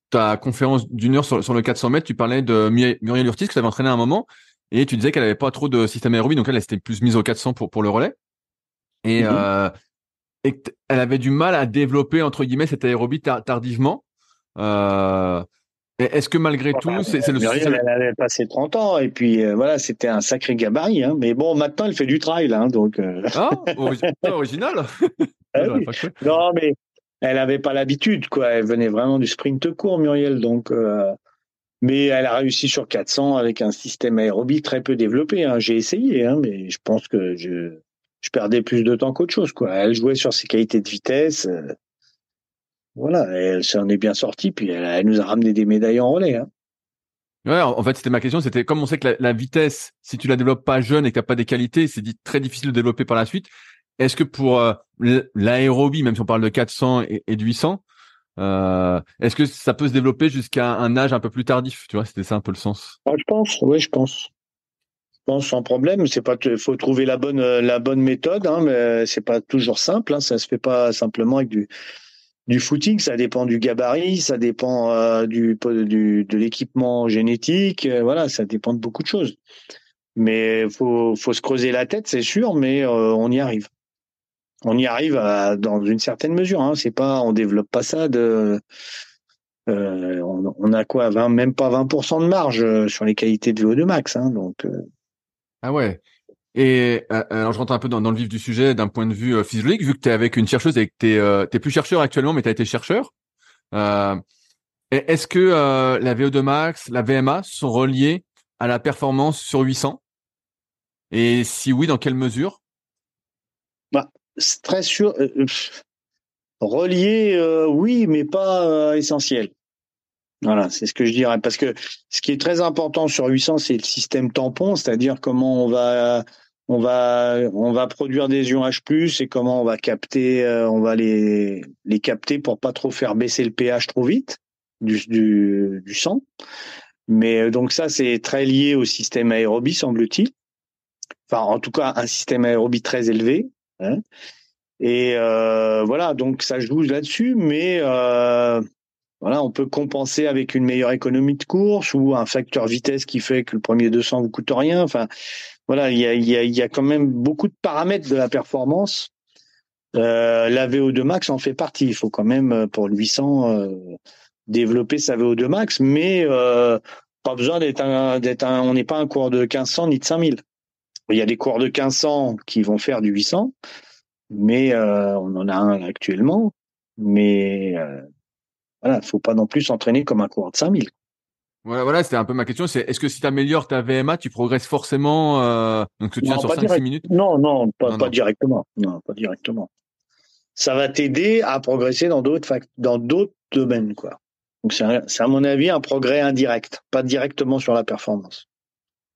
ta conférence d'une heure sur, le 400 mètres, tu parlais de Muriel Urtis que tu avais entraîné à un moment et tu disais qu'elle avait pas trop de système aérobie, donc elle, elle s'était plus mise au 400 pour, pour le relais. Et mm-hmm et elle avait du mal à développer entre guillemets cette aérobie tardivement. Euh, est-ce que malgré tout, c'est le Muriel, elle avait passé 30 ans et puis euh, voilà, c'était un sacré gabarit. Hein. Mais bon, maintenant, elle fait du trail, hein, donc. Euh... Ah, original. Ah non, mais elle avait pas l'habitude, quoi. Elle venait vraiment du sprint court, Muriel, donc. Euh, mais elle a réussi sur 400 avec un système aérobie très peu développé. Hein. J'ai essayé, hein, mais je pense que je je perdais plus de temps qu'autre chose. Quoi. Elle jouait sur ses qualités de vitesse. Euh, voilà, elle s'en est bien sortie. Puis elle, nous a ramené des médailles en relais. Hein. Ouais, en fait, c'était ma question. C'était comme on sait que la, vitesse, si tu la développes pas jeune et que t'as pas des qualités, c'est très difficile de développer par la suite. Est-ce que pour euh, l'aérobie, même si on parle de 400 et, de 800, euh, est-ce que ça peut se développer jusqu'à un âge un peu plus tardif? Tu vois, c'était ça un peu le sens. Ah, je pense. Oui, je pense pense sans problème. C'est pas, faut trouver la bonne la bonne méthode, hein, mais c'est pas toujours simple. Hein, ça se fait pas simplement avec du du footing. Ça dépend du gabarit, ça dépend euh, du, du de l'équipement génétique. Euh, voilà, ça dépend de beaucoup de choses. Mais faut faut se creuser la tête, c'est sûr, mais euh, on y arrive. On y arrive à, dans une certaine mesure. Hein. C'est pas, on développe pas ça de on, on, a quoi 20, même pas 20% de marge sur les qualités de VO2 max. Hein, donc, ah ouais. Et euh, alors je rentre un peu dans, le vif du sujet d'un point de vue euh, physiologique, vu que tu es avec une chercheuse et que tu euh, plus chercheur actuellement, mais tu as été chercheur. Est-ce que la VO2 max, la VMA sont reliées à la performance sur 800 Et si oui, dans quelle mesure? Bah, C'est très sûr. relié, oui, mais pas essentiel. Voilà, c'est ce que je dirais. Parce que ce qui est très important sur 800, c'est le système tampon, c'est-à-dire comment on va on va on va produire des ions H+ et comment on va capter euh, on va les les capter pour pas trop faire baisser le pH trop vite du du, du sang. Mais euh, donc ça c'est très lié au système aérobie semble-t-il. Enfin en tout cas un système aérobie très élevé. Hein. Et euh, voilà donc ça joue là-dessus, mais euh, voilà, on peut compenser avec une meilleure économie de course ou un facteur vitesse qui fait que le premier 200 vous coûte rien. Enfin, voilà, il y a, y, a, y a, quand même beaucoup de paramètres de la performance. Euh, la VO2 max en fait partie. Il faut quand même pour le 800, euh, développer sa VO2 max, mais pas besoin d'être un, d'être un, on n'est pas un coureur de 1500 ni de 5000. Il y a des coureurs de 1500 qui vont faire du 800, mais on en a un actuellement. Mais voilà, faut pas non plus s'entraîner comme un coureur de 5000. Voilà, voilà, c'était un peu ma question. C'est est-ce que si tu améliores ta VMA, tu progresses forcément euh, donc tu tiens sur 5-6 minutes? Non, non, pas, pas directement. Non, pas directement. Ça va t'aider à progresser dans d'autres dans d'autres domaines, quoi. Donc c'est à mon avis un progrès indirect, pas directement sur la performance.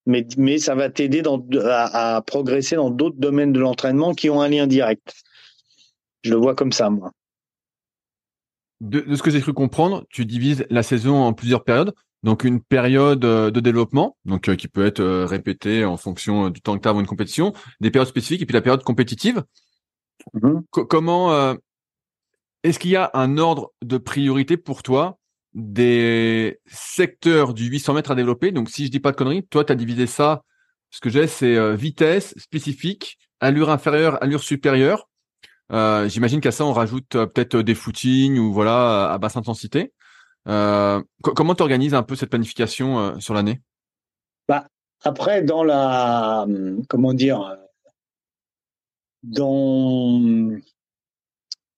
Mais, mais ça va t'aider à, à progresser dans d'autres domaines de l'entraînement qui ont un lien direct. Je le vois comme ça, moi. De, de, ce que j'ai cru comprendre, tu divises la saison en plusieurs périodes. Donc une période euh, de développement, donc euh, qui peut être euh, répétée en fonction du temps que tu as avant une compétition, des périodes spécifiques et puis la période compétitive. Mm-hmm. comment est-ce qu'il y a un ordre de priorité pour toi des secteurs du 800 mètres à développer? Donc si je dis pas de conneries, toi tu as divisé ça. Ce que j'ai, c'est vitesse spécifique, allure inférieure, allure supérieure. J'imagine qu'à ça on rajoute peut-être des footings ou voilà à basse intensité. Euh, comment tu organises un peu cette planification euh, sur l'année? Bah, Après, dans la. Comment dire Dans.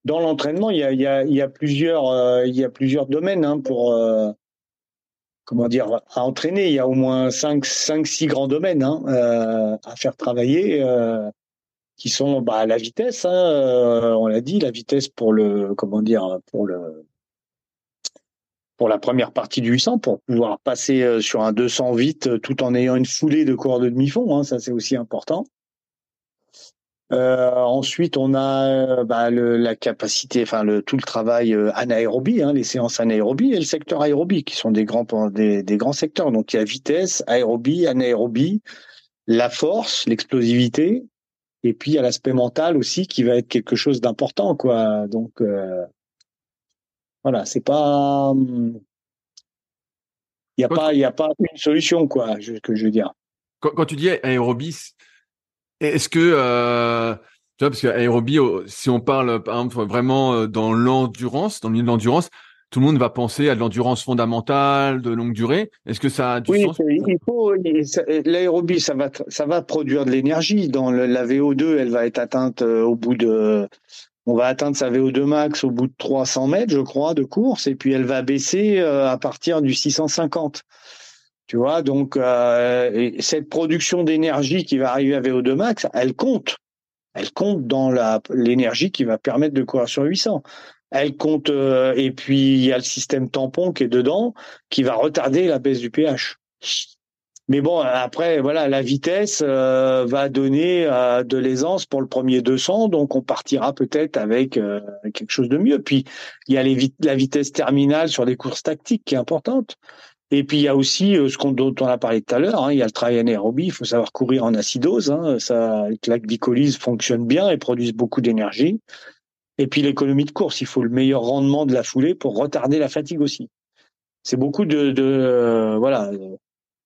Dans l'entraînement, il y a, plusieurs, euh, il y a plusieurs domaines hein, pour, comment dire, à entraîner. Il y a au moins 5, 5 6 grands domaines hein, à faire travailler, qui sont bah, la vitesse. Hein, on l'a dit, la vitesse pour le, comment dire, pour le, pour la première partie du 800 pour pouvoir passer euh, sur un 200 vite euh, tout en ayant une foulée de coureurs de demi-fond. Hein, ça, c'est aussi important. Euh, ensuite, on a bah, la capacité, enfin tout le travail anaérobie, hein, les séances anaérobie et le secteur aérobie, qui sont des grands des, grands secteurs. Donc il y a vitesse, aérobie, anaérobie, la force, l'explosivité, et puis il y a l'aspect mental aussi qui va être quelque chose d'important, quoi. Donc voilà, c'est pas. Il n'y a, pas, y a pas une solution, quoi, que je veux dire. Quand, tu dis aérobie, est-ce que. Euh, tu vois, parce qu'aérobie, si on parle, par exemple, vraiment euh, dans l'endurance, dans l'endurance, tout le monde va penser à de l'endurance fondamentale, de longue durée. Est-ce que ça a du oui, sens? il faut l'aérobie, ça va ça va produire de l'énergie. Dans la VO2, elle va être atteinte euh, au bout de on va atteindre sa VO2 max au bout de 300 mètres, je crois, de course, et puis elle va baisser euh, à partir du 650. Tu vois, donc euh, cette production d'énergie qui va arriver à VO2 max, elle compte. Elle compte dans l'énergie qui va permettre de courir sur 800. Elle compte, euh, et puis il y a le système tampon qui est dedans, qui va retarder la baisse du pH. Mais bon, après, voilà, la vitesse euh, va donner euh, de l'aisance pour le premier 200, donc on partira peut-être avec euh, quelque chose de mieux. Puis il y a les la vitesse terminale sur les courses tactiques qui est importante. Et puis il y a aussi ce qu'on, dont on a parlé tout à l'heure, hein, il y a le travail anaérobie, il faut savoir courir en acidose, hein, ça, la glycolyse fonctionne bien et produise beaucoup d'énergie. Et puis l'économie de course, il faut le meilleur rendement de la foulée pour retarder la fatigue aussi. C'est beaucoup de, de voilà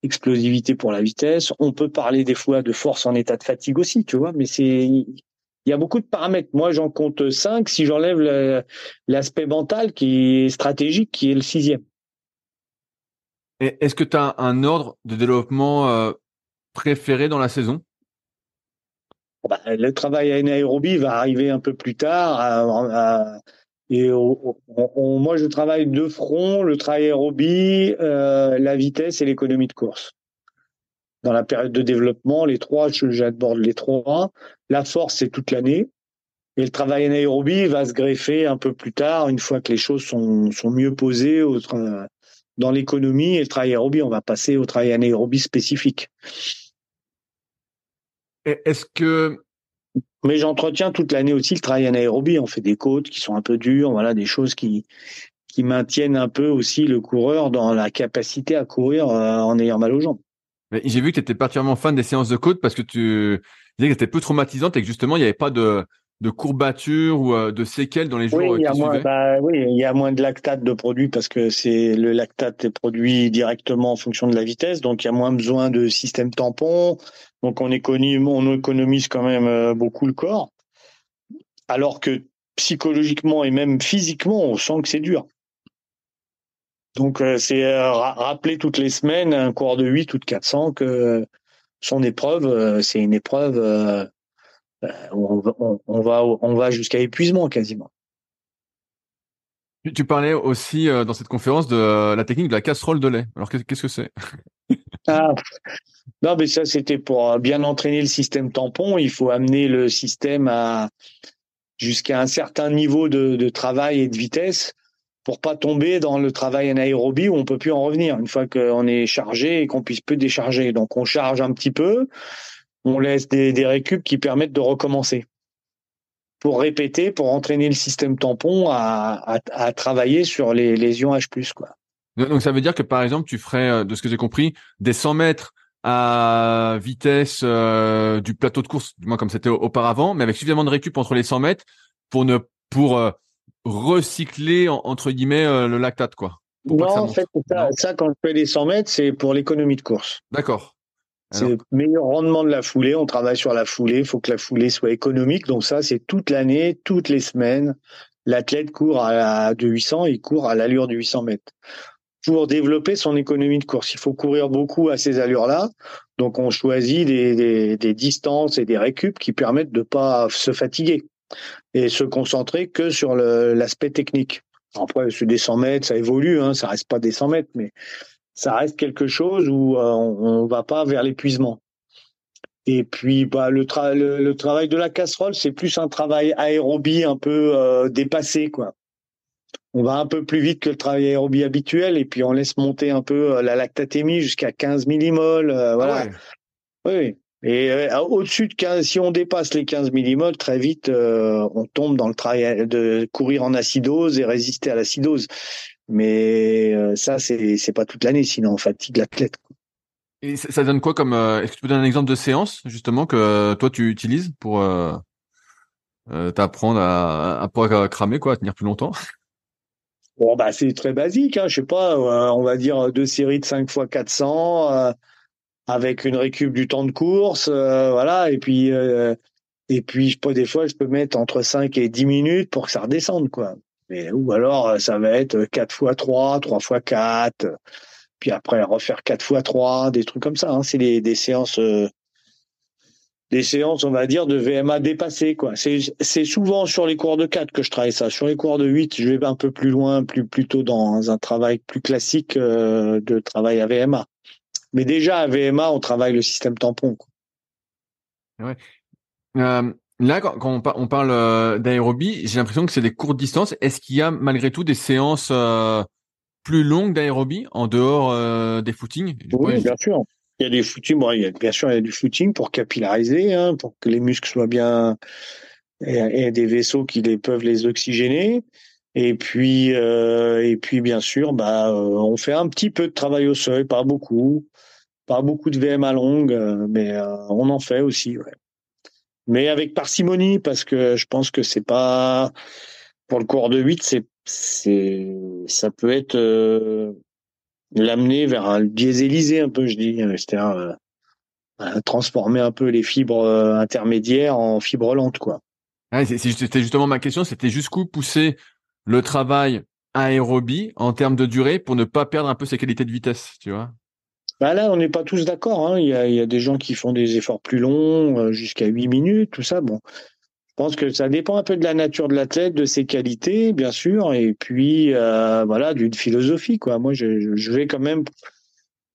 explosivité pour la vitesse. On peut parler des fois de force en état de fatigue aussi, tu vois, mais c'est il y a beaucoup de paramètres. Moi, j'en compte cinq si j'enlève l'aspect mental qui est stratégique, qui est le sixième. Est-ce que tu as un ordre de développement euh, préféré dans la saison? Bah, Le travail à anaérobie va arriver un peu plus tard. et moi, je travaille deux fronts, le travail aérobie, euh, la vitesse et l'économie de course. Dans la période de développement, les trois, j'aborde les trois. La force, c'est toute l'année. Et le travail anaérobie va se greffer un peu plus tard, une fois que les choses sont, mieux posées dans l'économie et le travail aérobie. On va passer au travail anaérobie spécifique. Est-ce que mais j'entretiens toute l'année aussi le travail anaérobie. On fait des côtes qui sont un peu dures, voilà, des choses qui qui maintiennent un peu aussi le coureur dans la capacité à courir euh, en ayant mal aux jambes. J'ai vu que tu étais particulièrement fan des séances de côte parce que tu disais que c'était peu traumatisante et que justement il n'y avait pas de de courbatures ou euh, de séquelles dans les jours oui, il y a moins, bah, oui, il y a moins de lactate de produit parce que c'est le lactate est produit directement en fonction de la vitesse, donc il y a moins besoin de système tampon, donc on économise, on économise quand même euh, beaucoup le corps, alors que psychologiquement et même physiquement, on sent que c'est dur. Donc c'est rappeler toutes les semaines un cours de 8 ou de 400 que son épreuve, c'est une épreuve où on va, on va jusqu'à épuisement quasiment. Tu parlais aussi euh, dans cette conférence de euh, la technique de la casserole de lait. Alors qu'est-ce que c'est? Ah, Non, mais ça c'était pour euh, bien entraîner le système tampon. Il faut amener le système à jusqu'à un certain niveau de, travail et de vitesse pour pas tomber dans le travail anaérobie où on peut plus en revenir une fois qu'on est chargé et qu'on puisse plus décharger. Donc on charge un petit peu, on laisse des, des récup qui permettent de recommencer pour répéter, pour entraîner le système tampon à, à, travailler sur les lésions H+. Quoi. Donc ça veut dire que par exemple, tu ferais, euh, de ce que j'ai compris, des 100 mètres à vitesse euh, du plateau de course, du moins comme c'était auparavant, mais avec suffisamment de récup entre les 100 mètres pour ne pour euh, recycler entre guillemets le lactate quoi. Non, en fait, ça, ça, quand je fais les 100 mètres, c'est pour l'économie de course. D'accord. C'est le meilleur rendement de la foulée. On travaille sur la foulée. Il faut que la foulée soit économique. Donc ça, c'est toute l'année, toutes les semaines. L'athlète court à, de 800, il court à l'allure de 800 mètres. Pour développer son économie de course, il faut courir beaucoup à ces allures-là. Donc on choisit des, des, distances et des récup qui permettent de pas se fatiguer et se concentrer que sur l'aspect technique. Après, sur des 100 mètres, ça évolue, hein, ça reste pas des 100 mètres, mais ça reste quelque chose où euh, on, va pas vers l'épuisement. Et puis, bah, le, le, travail de la casserole, c'est plus un travail aérobie un peu euh, dépassé, quoi. On va un peu plus vite que le travail aérobie habituel, et puis on laisse monter un peu euh, la lactatémie jusqu'à 15 millimoles, voilà. Oui. Et au-dessus de 15, si on dépasse les 15 millimoles, très vite, on tombe dans le travail de courir en acidose et résister à l'acidose. Mais euh, ça, c'est c'est pas toute l'année, sinon on fatigue l'athlète. Et ça, donne quoi comme euh, Est-ce que tu peux donner un exemple de séance justement que euh, toi tu utilises pour t'apprendre à, à pouvoir cramer quoi, à tenir plus longtemps? Bon bah c'est très basique, hein, je sais pas, on va dire deux séries de 5 fois 400 avec une récup du temps de course, voilà, et puis et puis je peux des fois je peux mettre entre 5 et 10 minutes pour que ça redescende quoi. Ou alors, euh, ça va être 4 fois 3, 3 fois 4, puis après refaire 4 fois 3, des trucs comme ça. Hein. C'est des, des séances, euh, des séances, on va dire, de VMA dépassées. C'est, souvent sur les cours de 4 que je travaille ça. Sur les cours de 8, je vais un peu plus loin, plus plutôt dans un travail plus classique euh, de travail à VMA. Mais déjà à VMA, on travaille le système tampon. Quoi. Là, quand, on, parle euh, d'aérobie, j'ai l'impression que c'est des courtes distances. Est-ce qu'il y a malgré tout des séances euh, plus longues d'aérobie en dehors euh, des footings? Oui, bien sûr. Il y a des footings. Bon, il y a, bien sûr, il y a du footing pour capillariser, hein, pour que les muscles soient bien et, des vaisseaux qui les, peuvent les oxygéner. Et puis, et puis bien sûr, bah, on fait un petit peu de travail au seuil, pas beaucoup, pas beaucoup de VM à longue, mais on en fait aussi. Ouais mais avec parcimonie parce que je pense que c'est pas pour le cours de 8 c'est c'est ça peut être euh, l'amener vers un dieselisé un peu je dis c'est-à-dire euh, transformer un peu les fibres euh, intermédiaires en fibres lentes quoi. c'était justement ma question, c'était jusqu'où pousser le travail aérobie en termes de durée pour ne pas perdre un peu ses qualités de vitesse, tu vois? Bah là, on n'est pas tous d'accord. Hein. Il, y a, des gens qui font des efforts plus longs, euh, jusqu'à 8 minutes, tout ça. Bon, je pense que ça dépend un peu de la nature de l'athlète, de ses qualités, bien sûr, et puis euh, voilà, d'une philosophie. Moi, je, vais quand même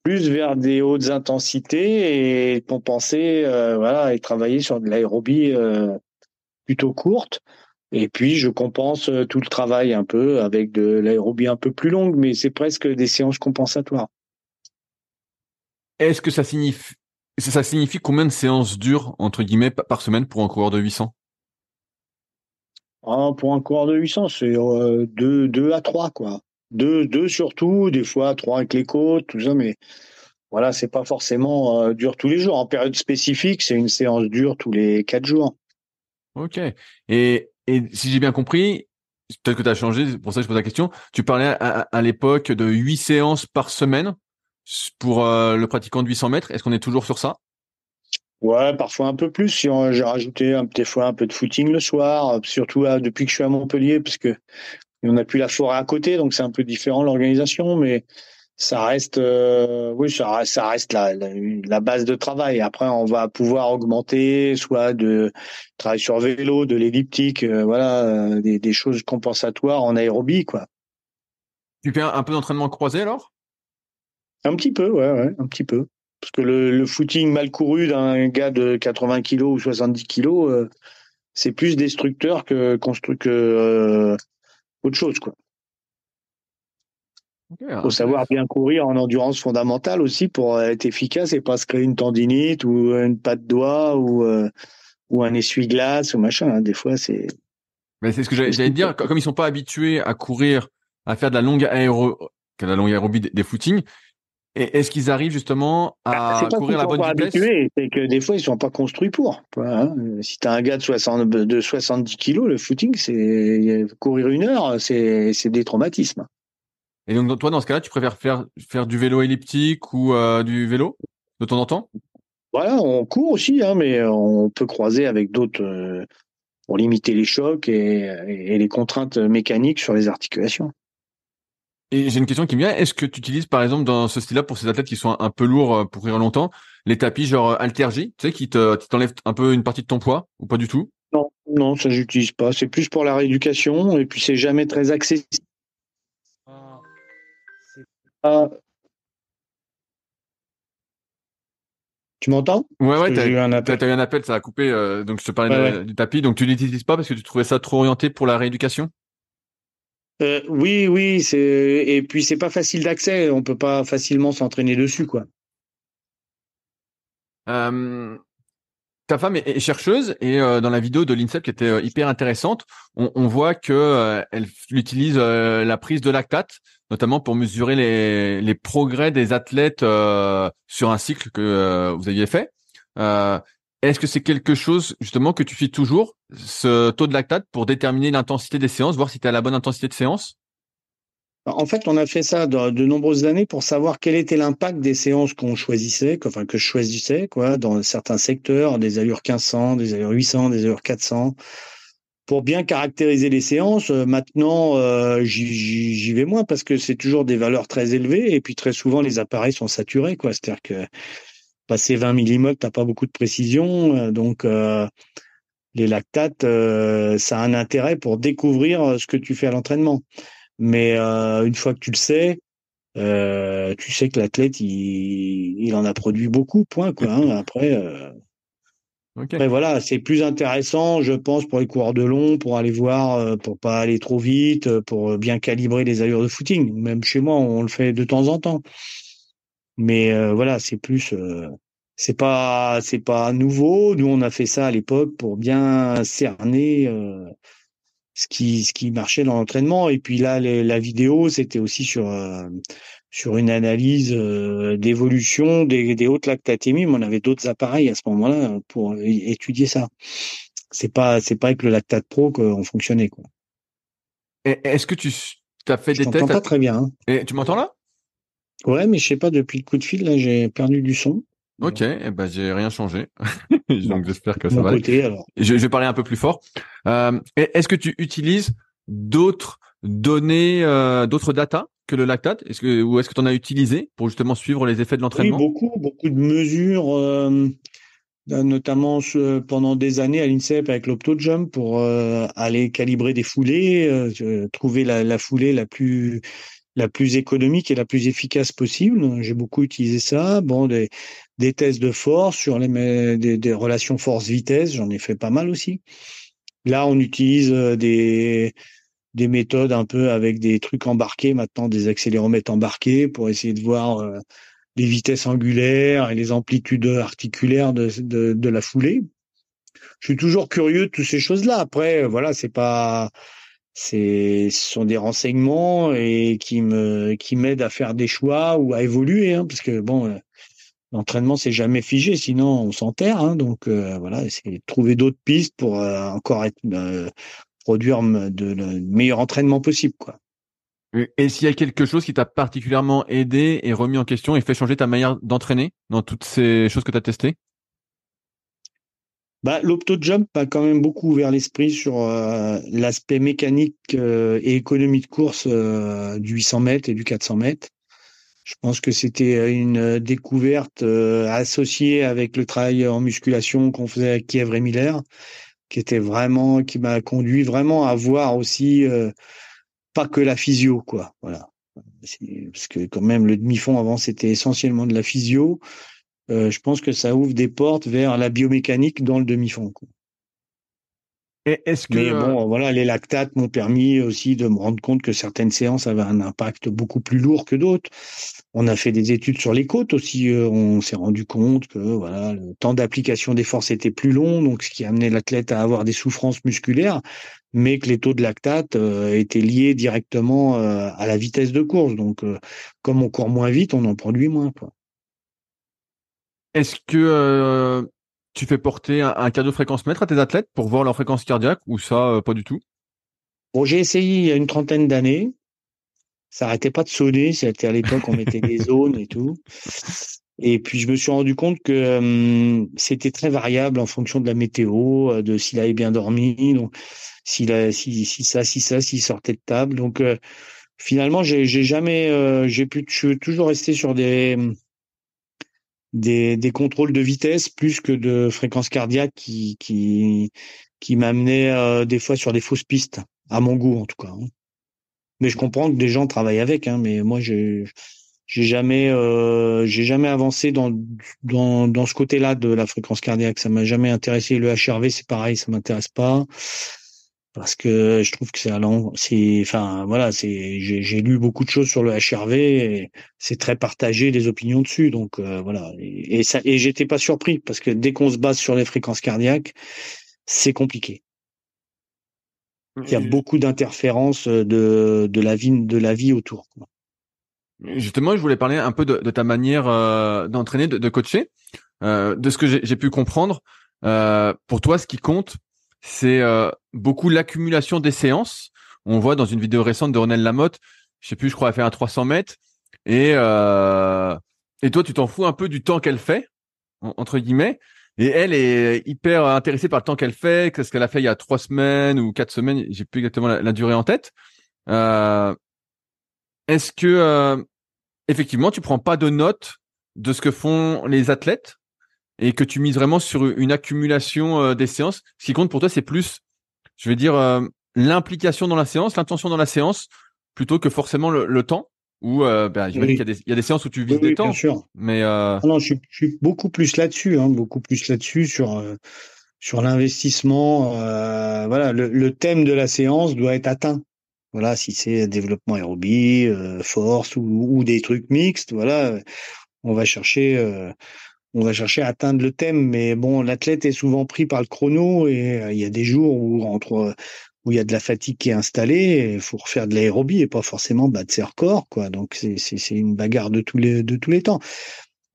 plus vers des hautes intensités et compenser, euh, voilà, et travailler sur de l'aérobie plutôt courte. Et puis, je compense tout le travail un peu avec de l'aérobie un peu plus longue, mais c'est presque des séances compensatoires. Est-ce que ça signifie, ça signifie combien de séances dures, entre guillemets, par semaine pour un coureur de 800 ah, Pour un coureur de 800, c'est euh, deux, à trois, quoi. Deux, deux surtout, des fois trois avec les côtes, tout ça, mais voilà, c'est pas forcément euh, dur tous les jours. En période spécifique, c'est une séance dure tous les quatre jours. Ok. Et, et si j'ai bien compris, peut-être que tu as changé, pour ça que je pose la question, tu parlais à, à l'époque de huit séances par semaine? Pour euh, le pratiquant de 800 mètres. Est-ce qu'on est toujours sur ça? Ouais, parfois un peu plus. J'ai rajouté un, des fois un peu de footing le soir, euh, surtout euh, depuis que je suis à Montpellier, parce que on n'a plus la forêt à côté, donc c'est un peu différent l'organisation, mais ça reste, euh, oui, ça reste, ça reste la, la, base de travail. Après, on va pouvoir augmenter, soit de travail sur vélo, de l'elliptique, euh, voilà, des, des, choses compensatoires en aérobie, quoi. Tu fais un, peu d'entraînement croisé alors? Un petit peu, ouais, ouais, un petit peu. Parce que le, le footing mal couru d'un gars de 80 kilos ou 70 kilos, c'est plus destructeur que construit que autre chose, quoi. Il faut savoir bien courir en endurance fondamentale aussi pour être efficace et pas se créer une tendinite ou une patte doigt ou euh, ou un essuie-glace ou machin. Hein. Des fois, c'est. Mais c'est ce que j'allais te dire. Comme ils sont pas habitués à courir, à faire de la longue aéro, de la longue aérobie des, footings, est-ce qu'ils arrivent justement à bah, courir la bonne vitesse C'est que des fois ils sont pas construits pour. Hein. Si tu as un gars de, 60, de 70 kilos, le footing, c'est courir une heure, c'est des traumatismes. Et donc, toi, dans ce cas-là, tu préfères faire, faire du vélo elliptique ou euh, du vélo de temps en temps? Voilà, on court aussi, hein, mais on peut croiser avec d'autres euh, pour limiter les chocs et, les contraintes mécaniques sur les articulations. Et j'ai une question qui me vient. Est-ce que tu utilises, par exemple, dans ce style-là, pour ces athlètes qui sont un peu lourds euh, pour courir longtemps, les tapis genre Altergy, tu sais, qui te, t'enlèvent un peu une partie de ton poids ou pas du tout? Non, non, ça j'utilise pas. C'est plus pour la rééducation et puis c'est jamais très accessible ah. Tu m'entends? Ouais, ouais, t'as eu un appel. As eu un appel, ça a coupé. Euh, donc je te parlais du tapis. Donc tu l'utilises pas parce que tu trouvais ça trop orienté pour la rééducation? Euh, Oui, oui. Et puis c'est pas facile d'accès. On peut pas facilement s'entraîner dessus, quoi. Euh, ta femme est, chercheuse et euh, dans la vidéo de l'INSEP qui était hyper intéressante, on, voit que elle utilise la prise de lactate, notamment pour mesurer les progrès des athlètes sur un cycle que vous aviez fait. Est-ce que c'est quelque chose justement que tu fais toujours, ce taux de lactate, pour déterminer l'intensité des séances, voir si tu as la bonne intensité de séance? En fait, on a fait ça de, nombreuses années pour savoir quel était l'impact des séances qu'on choisissait, enfin que je choisissais, quoi, dans certains secteurs, des allures 1500, des allures 800, des allures 400, pour bien caractériser les séances. Euh, maintenant, euh, j'y vais moins parce que c'est toujours des valeurs très élevées et puis très souvent les appareils sont saturés, quoi. C'est-à-dire que passer 20 millimoles, t'as pas beaucoup de précision, euh, donc les lactates, ça a un intérêt pour découvrir ce que tu fais à l'entraînement. Mais euh, une fois que tu le sais, euh, tu sais que l'athlète, il, il, en a produit beaucoup, point. Quoi, hein. Après, euh, après, voilà, c'est plus intéressant, je pense, pour les coureurs de long, pour aller voir, euh, pour pas aller trop vite, pour bien calibrer les allures de footing. Même chez moi, on le fait de temps en temps. Mais euh, voilà, c'est plus, c'est pas, c'est pas nouveau. Nous, on a fait ça à l'époque pour bien cerner ce qui ce qui marchait dans l'entraînement. Et puis là la vidéo c'était aussi sur euh, sur une analyse euh, d'évolution des, des hautes lactatémies. Mais on avait d'autres appareils à ce moment-là pour étudier ça. C'est pas c'est pas avec le lactate pro qu'on fonctionnait quoi. Est-ce que tu as fait des tests pas très bien hein. et tu m'entends là? Ouais mais je sais pas depuis le coup de fil là j'ai perdu du son. Ok, eh ben j'ai rien changé, donc j'espère que ça va. Je, vais parler un peu plus fort. Euh, est-ce que tu utilises d'autres données, euh, d'autres data que le lactate? Est-ce que ou est-ce que tu en as utilisé pour justement suivre les effets de l'entraînement? Oui, beaucoup, beaucoup de mesures, euh, notamment pendant des années à l'INSEP avec l'OptoJump pour aller calibrer des foulées, trouver la, la foulée la plus la plus économique et la plus efficace possible. J'ai beaucoup utilisé ça. Bon, des, des tests de force sur les des, relations force-vitesse, j'en ai fait pas mal aussi. Là, on utilise euh, des des méthodes un peu avec des trucs embarqués maintenant, des accéléromètres embarqués pour essayer de voir euh, les vitesses angulaires et les amplitudes articulaires de, de, la foulée. Je suis toujours curieux de toutes ces choses-là. Après, voilà, c'est pas c'est ce sont des renseignements et qui me qui m'aident à faire des choix ou à évoluer hein, parce que bon euh, l'entraînement c'est jamais figé sinon on s'enterre hein, donc euh, voilà c'est trouver d'autres pistes pour euh, encore être produire de, le meilleur entraînement possible quoi. Et s'il y a quelque chose qui t'a particulièrement aidé et remis en question et fait changer ta manière d'entraîner dans toutes ces choses que tu as testées? Bah, l'opto-jump a quand même beaucoup ouvert l'esprit sur euh, l'aspect mécanique euh, et économie de course euh, du 800 mètres et du 400 mètres. Je pense que c'était une découverte associée avec le travail en musculation qu'on faisait avec Kiev et Miller, qui était vraiment, qui m'a conduit vraiment à voir aussi pas que la physio, quoi. Voilà. Parce que quand même le demi-fond avant c'était essentiellement de la physio. Euh, je pense que ça ouvre des portes vers la biomécanique dans le demi-fond. est-ce que Mais bon, euh, voilà, les lactates m'ont permis aussi de me rendre compte que certaines séances avaient un impact beaucoup plus lourd que d'autres. On a fait des études sur les côtes aussi. Euh, on s'est rendu compte que voilà, le temps d'application des forces était plus long, donc ce qui amenait l'athlète à avoir des souffrances musculaires, mais que les taux de lactate étaient liés directement à la vitesse de course. Donc, comme on court moins vite, on en produit moins. Quoi. Est-ce que euh, tu fais porter un, cardio-fréquence mètre à tes athlètes pour voir leur fréquence cardiaque ou ça, euh, pas du tout? Bon, j'ai essayé il y a une trentaine d'années. Ça arrêtait pas de sonner. C'était à l'époque, on mettait des zones et tout. Et puis, je me suis rendu compte que c'était très variable en fonction de la météo, euh, de s'il avait bien dormi, donc s'il a, si, si ça, si ça, s'il sortait de table. Donc, finalement, j'ai jamais, j'ai pu, je suis toujours resté sur des, des, des, contrôles de vitesse plus que de fréquence cardiaque qui qui qui m'amenaient euh, des fois sur des fausses pistes à mon goût en tout cas. Hein. Mais je comprends que des gens travaillent avec, hein, mais moi j'ai j'ai jamais euh, j'ai jamais avancé dans dans dans ce côté-là de la fréquence cardiaque. Ça m'a jamais intéressé. Le HRV c'est pareil, ça m'intéresse pas parce que je trouve que c'est allant c'est enfin voilà c'est j'ai lu beaucoup de choses sur le HRV et c'est très partagé les opinions dessus. Donc euh, voilà. Et, ça et j'étais pas surpris parce que dès qu'on se base sur les fréquences cardiaques c'est compliqué. Il y a beaucoup d'interférences de de la vie de la vie autour justement je voulais parler un peu de, ta manière euh, d'entraîner de, coacher. Euh, de ce que j'ai pu comprendre pour toi ce qui compte c'est euh, beaucoup l'accumulation des séances. On voit dans une vidéo récente de Ronel Lamotte, je sais plus, je crois, elle fait un 300 mètres, et euh, et toi, tu t'en fous un peu du temps qu'elle fait, entre guillemets. Et elle est hyper intéressée par le temps qu'elle fait, qu'est-ce qu'elle a fait il y a trois semaines ou quatre semaines, j'ai plus exactement la, durée en tête. Euh, est-ce que effectivement, tu prends pas de notes de ce que font les athlètes? Et que tu mises vraiment sur une accumulation euh, des séances. Ce qui compte pour toi, c'est plus, je vais dire, euh, l'implication dans la séance, l'intention dans la séance, plutôt que forcément le, temps. Ou euh, ben, y, a des, y a des séances où tu vises des temps. Bien sûr. Mais euh... Ah non, je suis, je suis, beaucoup plus là-dessus, hein, beaucoup plus là-dessus sur euh, sur l'investissement. voilà, le, le, thème de la séance doit être atteint. Voilà, si c'est développement aérobie, force ou, ou, des trucs mixtes, voilà, on va chercher on va chercher à atteindre le thème, mais bon, l'athlète est souvent pris par le chrono et euh, il y a des jours où entre où il y a de la fatigue qui est installée, il faut refaire de l'aérobie et pas forcément battre ses records, quoi. Donc c'est une bagarre de tous les de tous les temps.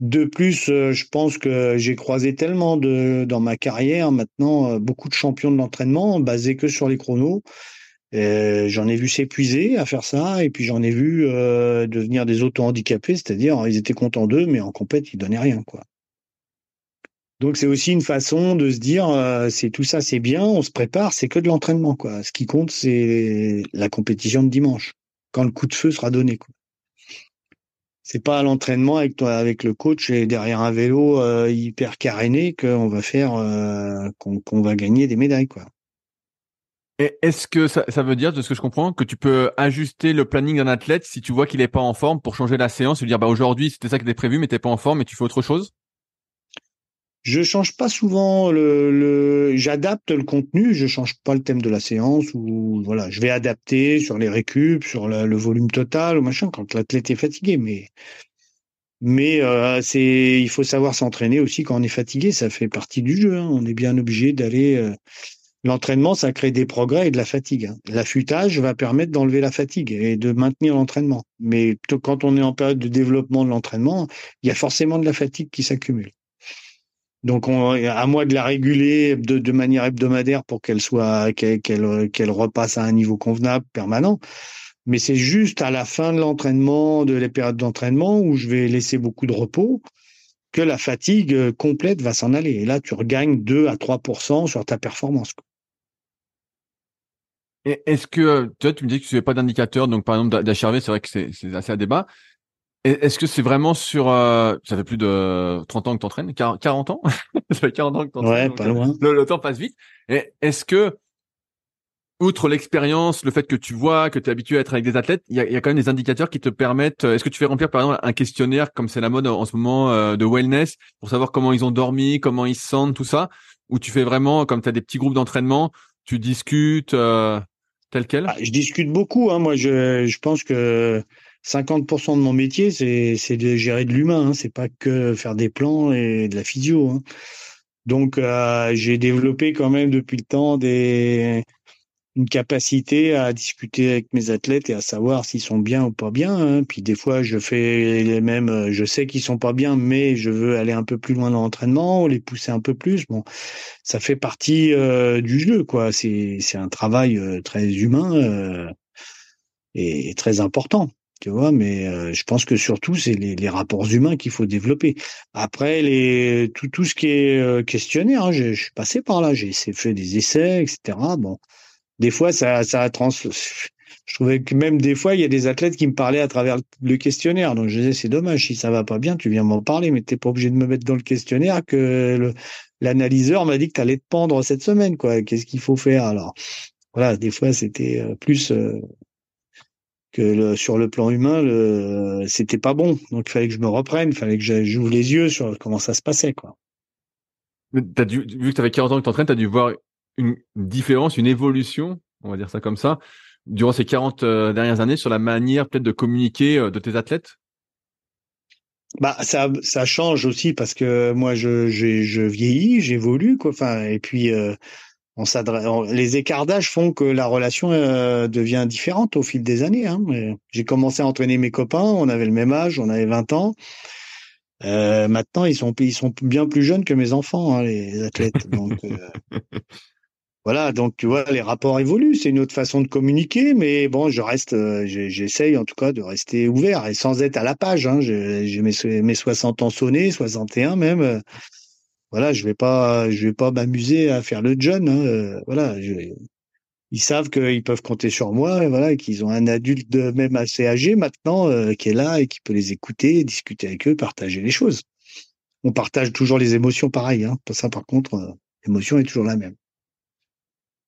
De plus, euh, je pense que j'ai croisé tellement de dans ma carrière maintenant euh, beaucoup de champions de l'entraînement basés que sur les chronos. J'en ai vu s'épuiser à faire ça, et puis j'en ai vu devenir des auto-handicapés, c'est-à-dire ils étaient contents d'eux, mais en compète ils donnaient rien, quoi. Donc c'est aussi une façon de se dire euh, c'est tout ça c'est bien, on se prépare, c'est que de l'entraînement. Ce qui compte c'est la compétition de dimanche quand le coup de feu sera donné quoi. C'est pas à l'entraînement avec toi avec le coach et derrière un vélo euh, hyper caréné qu'on va faire euh, qu'on va gagner des médailles quoi. Est-ce que ça, veut dire, de ce que je comprends, que tu peux ajuster le planning d'un athlète si tu vois qu'il est pas en forme pour changer la séance et dire bah aujourd'hui c'était ça qui était prévu mais t'es pas en forme et tu fais autre chose? Je change pas souvent le, le j'adapte le contenu, je change pas le thème de la séance ou voilà, je vais adapter sur les récup, sur le volume total ou machin quand l'athlète est fatigué, mais mais euh, c'est il faut savoir s'entraîner aussi quand on est fatigué, ça fait partie du jeu. Hein. On est bien obligé d'aller. Euh, l'entraînement, ça crée des progrès et de la fatigue. Hein. L'affûtage va permettre d'enlever la fatigue et de maintenir l'entraînement. Mais quand on est en période de développement de l'entraînement, il y a forcément de la fatigue qui s'accumule. Donc, on, à moi de la réguler de, manière hebdomadaire pour qu'elle soit, qu'elle, repasse à un niveau convenable, permanent. Mais c'est juste à la fin de l'entraînement, de les périodes d'entraînement, où je vais laisser beaucoup de repos que la fatigue complète va s'en aller. Et là, tu regagnes 2 à 3% sur ta performance. Est-ce que, tu vois, tu me dis que tu n'avais pas d'indicateur, donc par exemple d'HRV, c'est vrai que c'est assez à débat. Est-ce que c'est vraiment sur, euh, ça fait plus de 30 ans que tu entraînes, 40 ans? Ça fait 40 ans que tu entraînes. Ouais, pas loin. Le, temps passe vite. Et est-ce que, outre l'expérience, le fait que tu vois, que tu es habitué à être avec des athlètes, il y a, y a, quand même des indicateurs qui te permettent, est-ce que tu fais remplir par exemple un questionnaire, comme c'est la mode en ce moment, euh, de wellness, pour savoir comment ils ont dormi, comment ils se sentent, tout ça? Ou tu fais vraiment, comme tu as des petits groupes d'entraînement, tu discutes euh, tel quel? Ah, Je discute beaucoup. Hein. Moi, je, je pense que 50% de mon métier, c'est de gérer de l'humain. Hein. C'est pas que faire des plans et de la physio. Hein. Donc, euh, j'ai développé quand même depuis le temps des une capacité à discuter avec mes athlètes et à savoir s'ils sont bien ou pas bien. Hein. Puis des fois, je fais les mêmes. Je sais qu'ils sont pas bien, mais je veux aller un peu plus loin dans l'entraînement, les pousser un peu plus. Bon, ça fait partie euh, du jeu, quoi. C'est un travail euh, très humain et très important tu vois, mais euh, je pense que surtout c'est les, rapports humains qu'il faut développer. Après tout tout ce qui est euh, questionnaire, hein, je, suis passé par là, j'ai fait des essais, etc. Bon, des fois ça ça trans. Je trouvais que même des fois il y a des athlètes qui me parlaient à travers le questionnaire, donc je disais c'est dommage si ça va pas bien, tu viens m'en parler, mais t'es pas obligé de me mettre dans le questionnaire que l'analyseur m'a dit que tu allais te pendre cette semaine, quoi. Qu'est-ce qu'il faut faire alors? Voilà, des fois c'était euh, que sur le plan humain, le, c'était pas bon. Donc il fallait que je me reprenne, il fallait que j'ouvre les yeux sur comment ça se passait, quoi. As dû, vu que tu avais 40 ans que tu entraînes, tu as dû voir une différence, une évolution, on va dire ça comme ça, durant ces 40 euh, dernières années sur la manière peut-être de communiquer euh, de tes athlètes? Bah ça ça change aussi parce que moi je je, vieillis, j'évolue quoi enfin et puis euh, on les écartages font que la relation euh, devient différente au fil des années. Hein. J'ai commencé à entraîner mes copains, on avait le même âge, on avait 20 ans. Euh, maintenant, ils sont, ils sont bien plus jeunes que mes enfants, hein, les athlètes. Donc, euh, voilà, donc tu vois, les rapports évoluent. C'est une autre façon de communiquer, mais bon, je reste, j'essaye en tout cas de rester ouvert et sans être à la page. Hein. J'ai mes, mes 60 ans sonnés, 61 même voilà, je vais pas, je vais pas m'amuser à faire le John. Hein, euh, voilà, ils savent qu'ils peuvent compter sur moi, et voilà, qu'ils ont un adulte de même assez âgé maintenant euh, qui est là et qui peut les écouter, discuter avec eux, partager les choses. On partage toujours les émotions pareil. Hein. Ça, par contre, euh, l'émotion est toujours la même.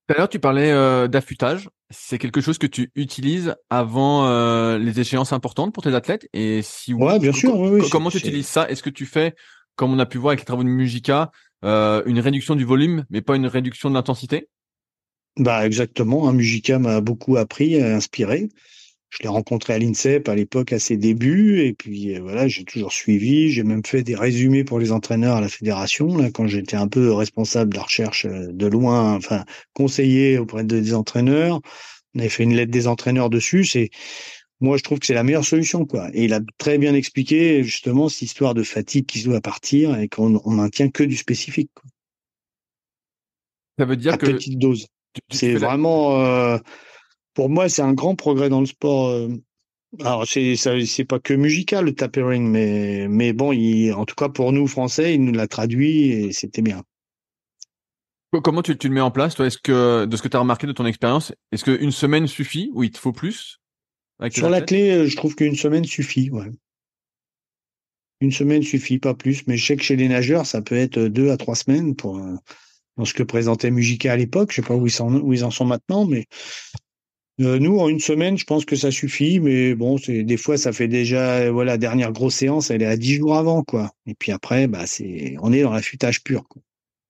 Tout à l'heure, tu parlais d'affûtage. C'est quelque chose que tu utilises avant les échéances importantes pour tes athlètes? Et si ouais, bien sûr. comment tu utilises ça? Est-ce que tu fais comme on a pu voir avec les travaux de Mujica, euh, une réduction du volume, mais pas une réduction de l'intensité? Bah exactement. Hein, Mujica m'a beaucoup appris, inspiré. Je l'ai rencontré à l'INSEP à l'époque à ses débuts, et puis euh, voilà, j'ai toujours suivi. J'ai même fait des résumés pour les entraîneurs à la fédération là, quand j'étais un peu responsable de la recherche euh, de loin, enfin conseiller auprès des entraîneurs. On avait fait une lettre des entraîneurs dessus. C'est moi, je trouve que c'est la meilleure solution, quoi. Et il a très bien expliqué justement cette histoire de fatigue qui se doit partir et qu'on on maintient que du spécifique. Quoi. Ça veut dire à que petite dose. C'est vraiment, euh, pour moi, c'est un grand progrès dans le sport. Euh. Alors c'est c'est pas que musical le tapering, mais mais bon, il, en tout cas pour nous français, il nous l'a traduit et c'était bien. Comment tu, tu, le mets en place, toi? Est-ce que de ce que tu as remarqué de ton expérience, est-ce qu'une semaine suffit ou il te faut plus? Sur la clé, euh, je trouve qu'une semaine suffit. Ouais. Une semaine suffit, pas plus. Mais je sais que chez les nageurs, ça peut être deux à trois semaines pour euh, dans ce que présentait Mujica à l'époque. Je sais pas où ils, sont, où ils en sont maintenant, mais euh, nous, en une semaine, je pense que ça suffit. Mais bon, c'est des fois, ça fait déjà voilà, la dernière grosse séance, elle est à dix jours avant, quoi. Et puis après, bah c'est, on est dans l'affûtage pur. Quoi.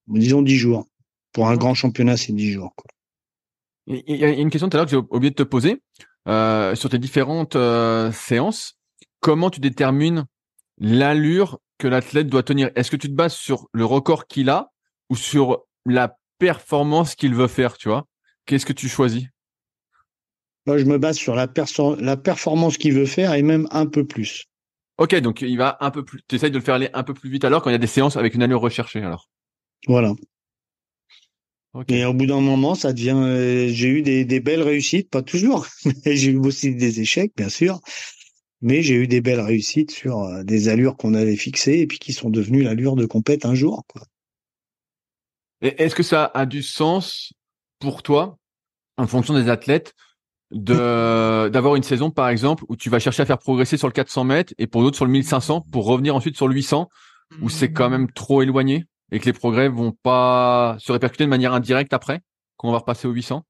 Disons dix jours. Pour un grand championnat, c'est dix jours. Quoi. Il y a une question tout à l'heure que j'ai oublié de te poser. Euh, sur tes différentes euh, séances, comment tu détermines l'allure que l'athlète doit tenir? Est-ce que tu te bases sur le record qu'il a ou sur la performance qu'il veut faire, tu vois? Qu'est-ce que tu choisis? Moi, je me base sur la, la performance qu'il veut faire et même un peu plus. Ok, donc il va un peu plus. Tu essayes de le faire aller un peu plus vite alors quand il y a des séances avec une allure recherchée alors. Voilà. Et au bout d'un moment, ça devient. Euh, j'ai eu des, des, belles réussites, pas toujours, mais j'ai eu aussi des échecs, bien sûr. Mais j'ai eu des belles réussites sur euh, des allures qu'on avait fixées et puis qui sont devenues l'allure de compète un jour. Est-ce que ça a du sens pour toi, en fonction des athlètes, de d'avoir une saison par exemple où tu vas chercher à faire progresser sur le 400 mètres et pour d'autres sur le 1500 pour revenir ensuite sur le 800 où c'est quand même trop éloigné? Et que les progrès vont pas se répercuter de manière indirecte après quand on va repasser au 800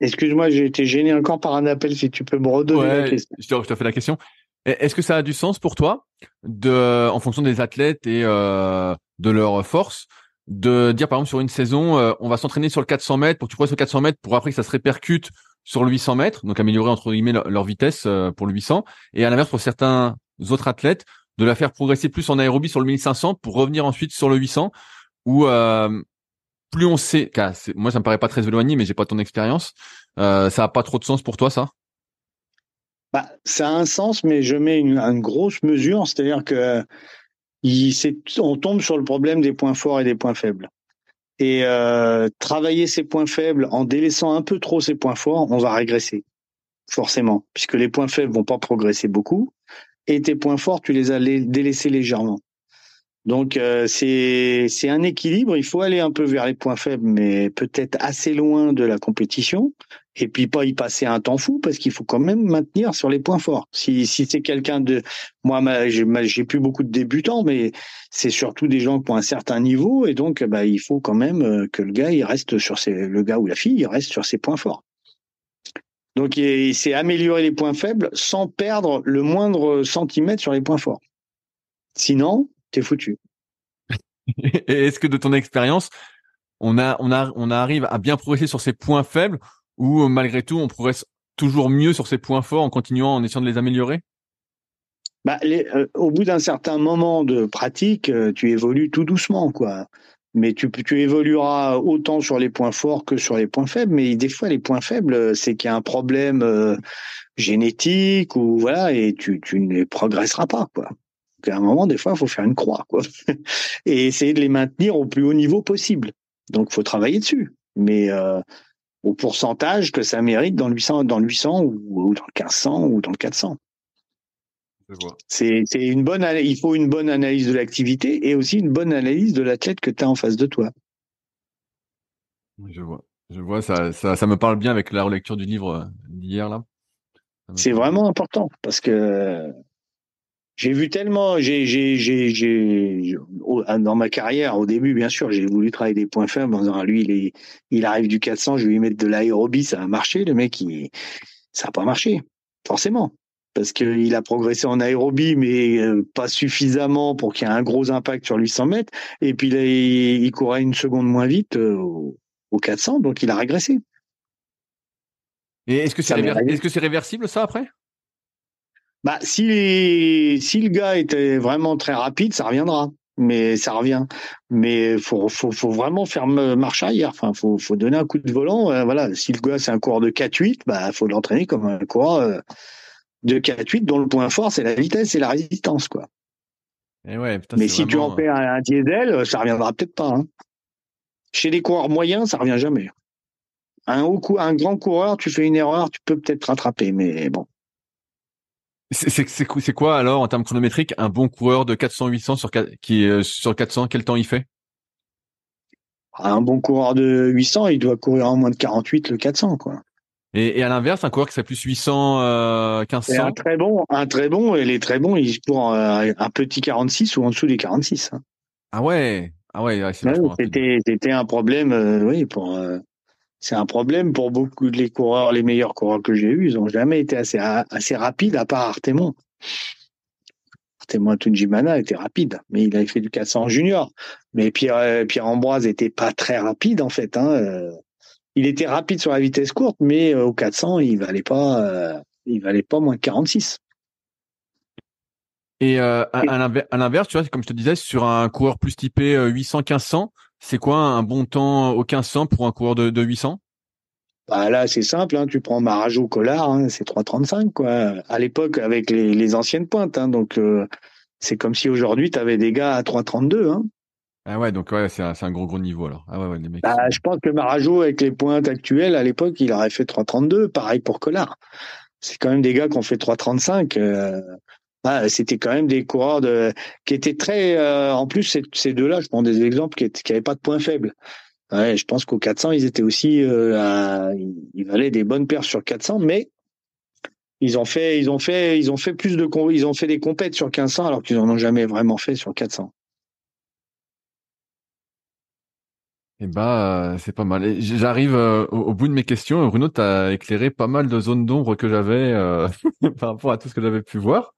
Excuse-moi, j'ai été gêné encore par un appel. Si tu peux me redonner la question. Je te, fais la question. Est-ce que ça a du sens pour toi, de, en fonction des athlètes et euh, de leur force, de dire par exemple sur une saison, euh, on va s'entraîner sur le 400 mètres pour que tu progresses au 400 mètres pour après que ça se répercute sur le 800 mètres, donc améliorer entre guillemets leur, vitesse euh, pour le 800, et à l'inverse pour certains autres athlètes, de la faire progresser plus en aérobie sur le 1500 pour revenir ensuite sur le 800, ou plus on sait, moi ça me paraît pas très éloigné, mais j'ai pas ton expérience. Euh, ça a pas trop de sens pour toi, ça? Bah, Ça a un sens, mais je mets une, grosse mesure, c'est-à-dire que on tombe sur le problème des points forts et des points faibles. Et euh, travailler ces points faibles en délaissant un peu trop ces points forts, on va régresser, forcément, puisque les points faibles vont pas progresser beaucoup, et tes points forts, tu les as délaissés légèrement. Donc euh, c'est c'est un équilibre. Il faut aller un peu vers les points faibles, mais peut-être assez loin de la compétition. Et puis pas y passer un temps fou parce qu'il faut quand même maintenir sur les points forts. Si si c'est quelqu'un de moi j'ai plus beaucoup de débutants, mais c'est surtout des gens qui ont un certain niveau et donc bah il faut quand même euh, que le gars il reste sur ses le gars ou la fille il reste sur ses points forts. Donc c'est améliorer les points faibles sans perdre le moindre centimètre sur les points forts. Sinon, t'es foutu. Et est-ce que de ton expérience, on a, on a, on arrive à bien progresser sur ces points faibles ou malgré tout, on progresse toujours mieux sur ces points forts en continuant en essayant de les améliorer? Bah, euh, au bout d'un certain moment de pratique, euh, tu évolues tout doucement, quoi. Mais tu, tu évolueras autant sur les points forts que sur les points faibles. Mais des fois, les points faibles, c'est qu'il y a un problème euh, génétique ou voilà, et tu, tu ne progresseras pas, quoi à un moment, des fois, il faut faire une croix, quoi. et essayer de les maintenir au plus haut niveau possible. Donc, faut travailler dessus. Mais euh, au pourcentage que ça mérite dans le 800, dans le 800 ou, dans le 1500 ou dans le 400. C'est une bonne, il faut une bonne analyse de l'activité et aussi une bonne analyse de l'athlète que tu as en face de toi. Je vois, je vois, ça, ça, ça me parle bien avec la relecture du livre d'hier là. C'est vraiment important parce que j'ai vu tellement, j'ai, j'ai, j'ai, j'ai, dans ma carrière, au début, bien sûr, j'ai voulu travailler des points faibles en disant, lui, il est, il arrive du 400, je vais lui mettre de l'aérobie, ça a marché. Le mec, il, ça a pas marché, forcément. Parce qu'il a progressé en aérobie, mais euh, pas suffisamment pour qu'il y ait un gros impact sur 800 mètres. Et puis, là, il, courait une seconde moins vite euh, au 400, donc il a régressé. Et est-ce que c'est, que c'est réversible, ça, après? Bah, si, si le gars était vraiment très rapide, ça reviendra. Mais ça revient. Mais faut, faut, faut vraiment faire marche arrière. Enfin, faut, faut donner un coup de volant. Euh, voilà. Si le gars c'est un coureur de 4-8, bah, faut l'entraîner comme un coureur euh, de 4-8 dont le point fort c'est la vitesse et la résistance, quoi. Et ouais, Mais si tu en fais un, diesel, ça reviendra peut-être pas. Hein. Chez les coureurs moyens, ça revient jamais. Un, haut, un grand coureur, tu fais une erreur, tu peux peut-être rattraper, mais bon. C'est quoi alors en termes chronométriques un bon coureur de 400-800 sur qui euh, sur 400 quel temps il fait? Un bon coureur de 800 il doit courir en moins de 48 le 400 quoi. Et, à l'inverse un coureur qui serait plus 800 euh, 1500 un très bon un très bon et les très bons il court euh, un petit 46 ou en dessous des 46. Hein. Ah ouais ah ouais, c'était c'était un problème euh, oui pour c'est un problème pour beaucoup de les coureurs, les meilleurs coureurs que j'ai eus, ils ont jamais été assez assez rapides à part Artemon. Artemon Tunjimana était rapide, mais il avait fait du 400 junior. Mais Pierre, euh, Pierre Ambroise était pas très rapide en fait. Hein. Euh. Il était rapide sur la vitesse courte, mais euh, au 400, il valait pas, il valait pas moins de 46. Et à, à l'inverse, tu vois, comme je te disais, sur un coureur plus typé 800-1500, c'est quoi un bon temps au 1500 pour un coureur de, de 800 bah là, c'est simple, hein, tu prends Marajo Collard, hein, c'est 3,35 quoi. À l'époque, avec les, les, anciennes pointes, hein, donc euh, c'est comme si aujourd'hui tu avais des gars à 3,32. Hein. Ah ouais, donc ouais, c'est un, un, gros gros niveau alors. Ah ouais, ouais les mecs. Bah, je pense que Marajo avec les pointes actuelles, à l'époque, il aurait fait 3,32. Pareil pour Collard. c'est quand même des gars qui ont fait 3,35. Euh, ah, c'était quand même des coureurs de, qui étaient très. Euh, en plus, ces, deux-là, je prends des exemples qui n'avaient pas de points faibles. Ouais, je pense qu'au 400, ils étaient aussi, euh, ils valaient des bonnes paires sur 400, mais ils ont fait, ils ont fait, ils ont fait plus de, ils ont fait des compètes sur 1500 alors qu'ils en ont jamais vraiment fait sur 400. Eh bah, c'est pas mal. J'arrive euh, au, bout de mes questions. Bruno, tu as éclairé pas mal de zones d'ombre que j'avais euh, par rapport à tout ce que j'avais pu voir.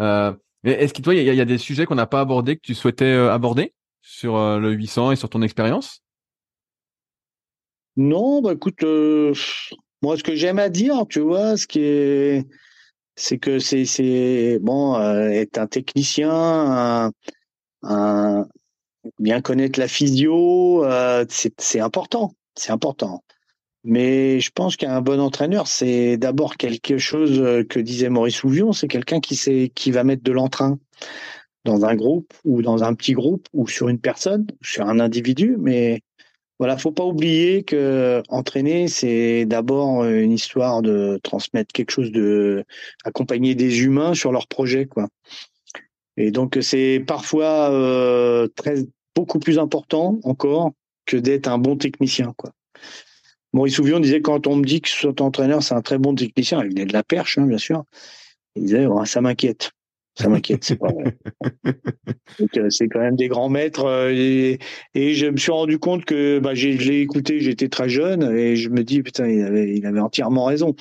Euh, Est-ce que toi, il y, a des sujets qu'on n'a pas abordés que tu souhaitais euh, aborder sur le 800 et sur ton expérience? Non, bah écoute, moi, ce que j'aime à dire, tu vois, ce qui est, c'est que c'est, c'est bon, être un technicien, un bien connaître la physio, euh, c'est important, c'est important. Mais je pense qu'un bon entraîneur, c'est d'abord quelque chose euh, que disait Maurice Ouvion, c'est quelqu'un qui sait, qui va mettre de l'entrain dans un groupe ou dans un petit groupe ou sur une personne, sur un individu. Mais voilà, faut pas oublier que entraîner, c'est d'abord une histoire de transmettre quelque chose de, accompagner des humains sur leur projet, quoi. Et donc c'est parfois euh, très beaucoup plus important encore que d'être un bon technicien, quoi. Maurice Souvion disait quand on me dit que cet entraîneur c'est un très bon technicien, il venait de la perche, hein, bien sûr. Il disait ça m'inquiète, ça m'inquiète, c'est pas vrai. Euh, c'est quand même des grands maîtres euh, et, et, je me suis rendu compte que bah, j'ai, je l'ai écouté, j'étais très jeune et je me dis putain il avait, il avait entièrement raison.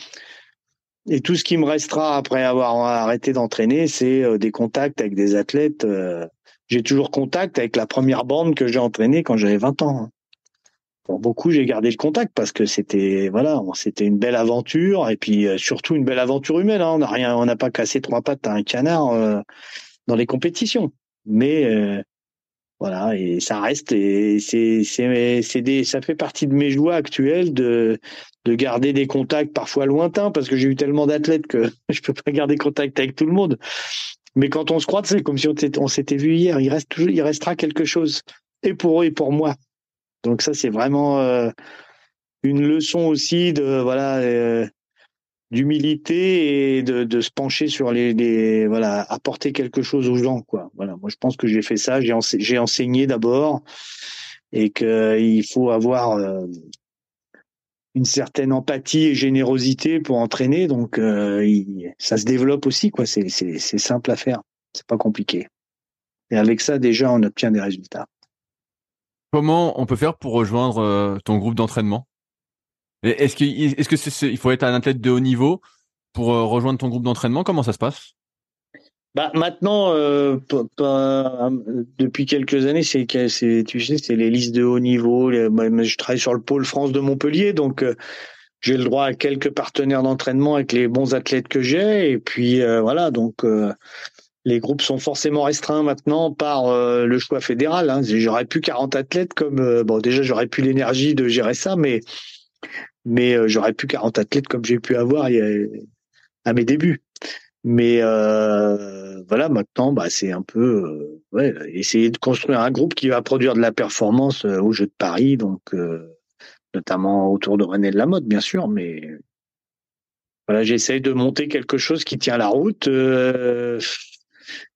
Et tout ce qui me restera après avoir arrêté d'entraîner, c'est euh, des contacts avec des athlètes. Euh, j'ai toujours contact avec la première bande que j'ai entraînée quand j'avais 20 ans. Hein. Pour beaucoup, j'ai gardé le contact parce que c'était voilà, c'était une belle aventure et puis euh, surtout une belle aventure humaine. Hein. On n'a rien, on n'a pas cassé trois pattes à un canard dans les compétitions. Mais voilà, et ça reste et c'est c'est c'est des ça fait partie de mes joies actuelles de de garder des contacts parfois lointains parce que j'ai eu tellement d'athlètes que je peux pas garder contact avec tout le monde. Mais quand on se croit, c'est comme si on s'était vu hier. Il reste toujours, il restera quelque chose et pour eux et pour moi. Donc ça, c'est vraiment euh, une leçon aussi de voilà euh, d'humilité et de, de, se pencher sur les, les, voilà apporter quelque chose aux gens quoi. Voilà. Moi je pense que j'ai fait ça. J'ai j'ai enseigné d'abord et que il faut avoir euh, une certaine empathie et générosité pour entraîner. Donc euh, ça se développe aussi quoi. C'est c'est c'est simple à faire. C'est pas compliqué. Et avec ça déjà on obtient des résultats. Comment on peut faire pour rejoindre euh, ton groupe d'entraînement? Est-ce qu'il est-ce que c'est, il faut être un athlète de haut niveau pour euh, rejoindre ton groupe d'entraînement? Comment ça se passe? Bah maintenant, euh, depuis quelques années, c'est c'est tu sais, c'est les listes de haut niveau. je travaille sur le pôle France de Montpellier, donc euh, j'ai le droit à quelques partenaires d'entraînement avec les bons athlètes que j'ai. Et puis voilà, donc les groupes sont forcément restreints maintenant par le choix fédéral. Hein. J'aurais plus 40 athlètes comme bon déjà j'aurais plus l'énergie de gérer ça, mais mais euh, j'aurais plus 40 athlètes comme j'ai pu avoir à mes débuts. Mais euh, voilà, maintenant, bah, c'est un peu euh, ouais, essayer de construire un groupe qui va produire de la performance euh, au Jeu de Paris, donc notamment autour de René de la Mode, bien sûr. Mais voilà, j'essaye de monter quelque chose qui tient la route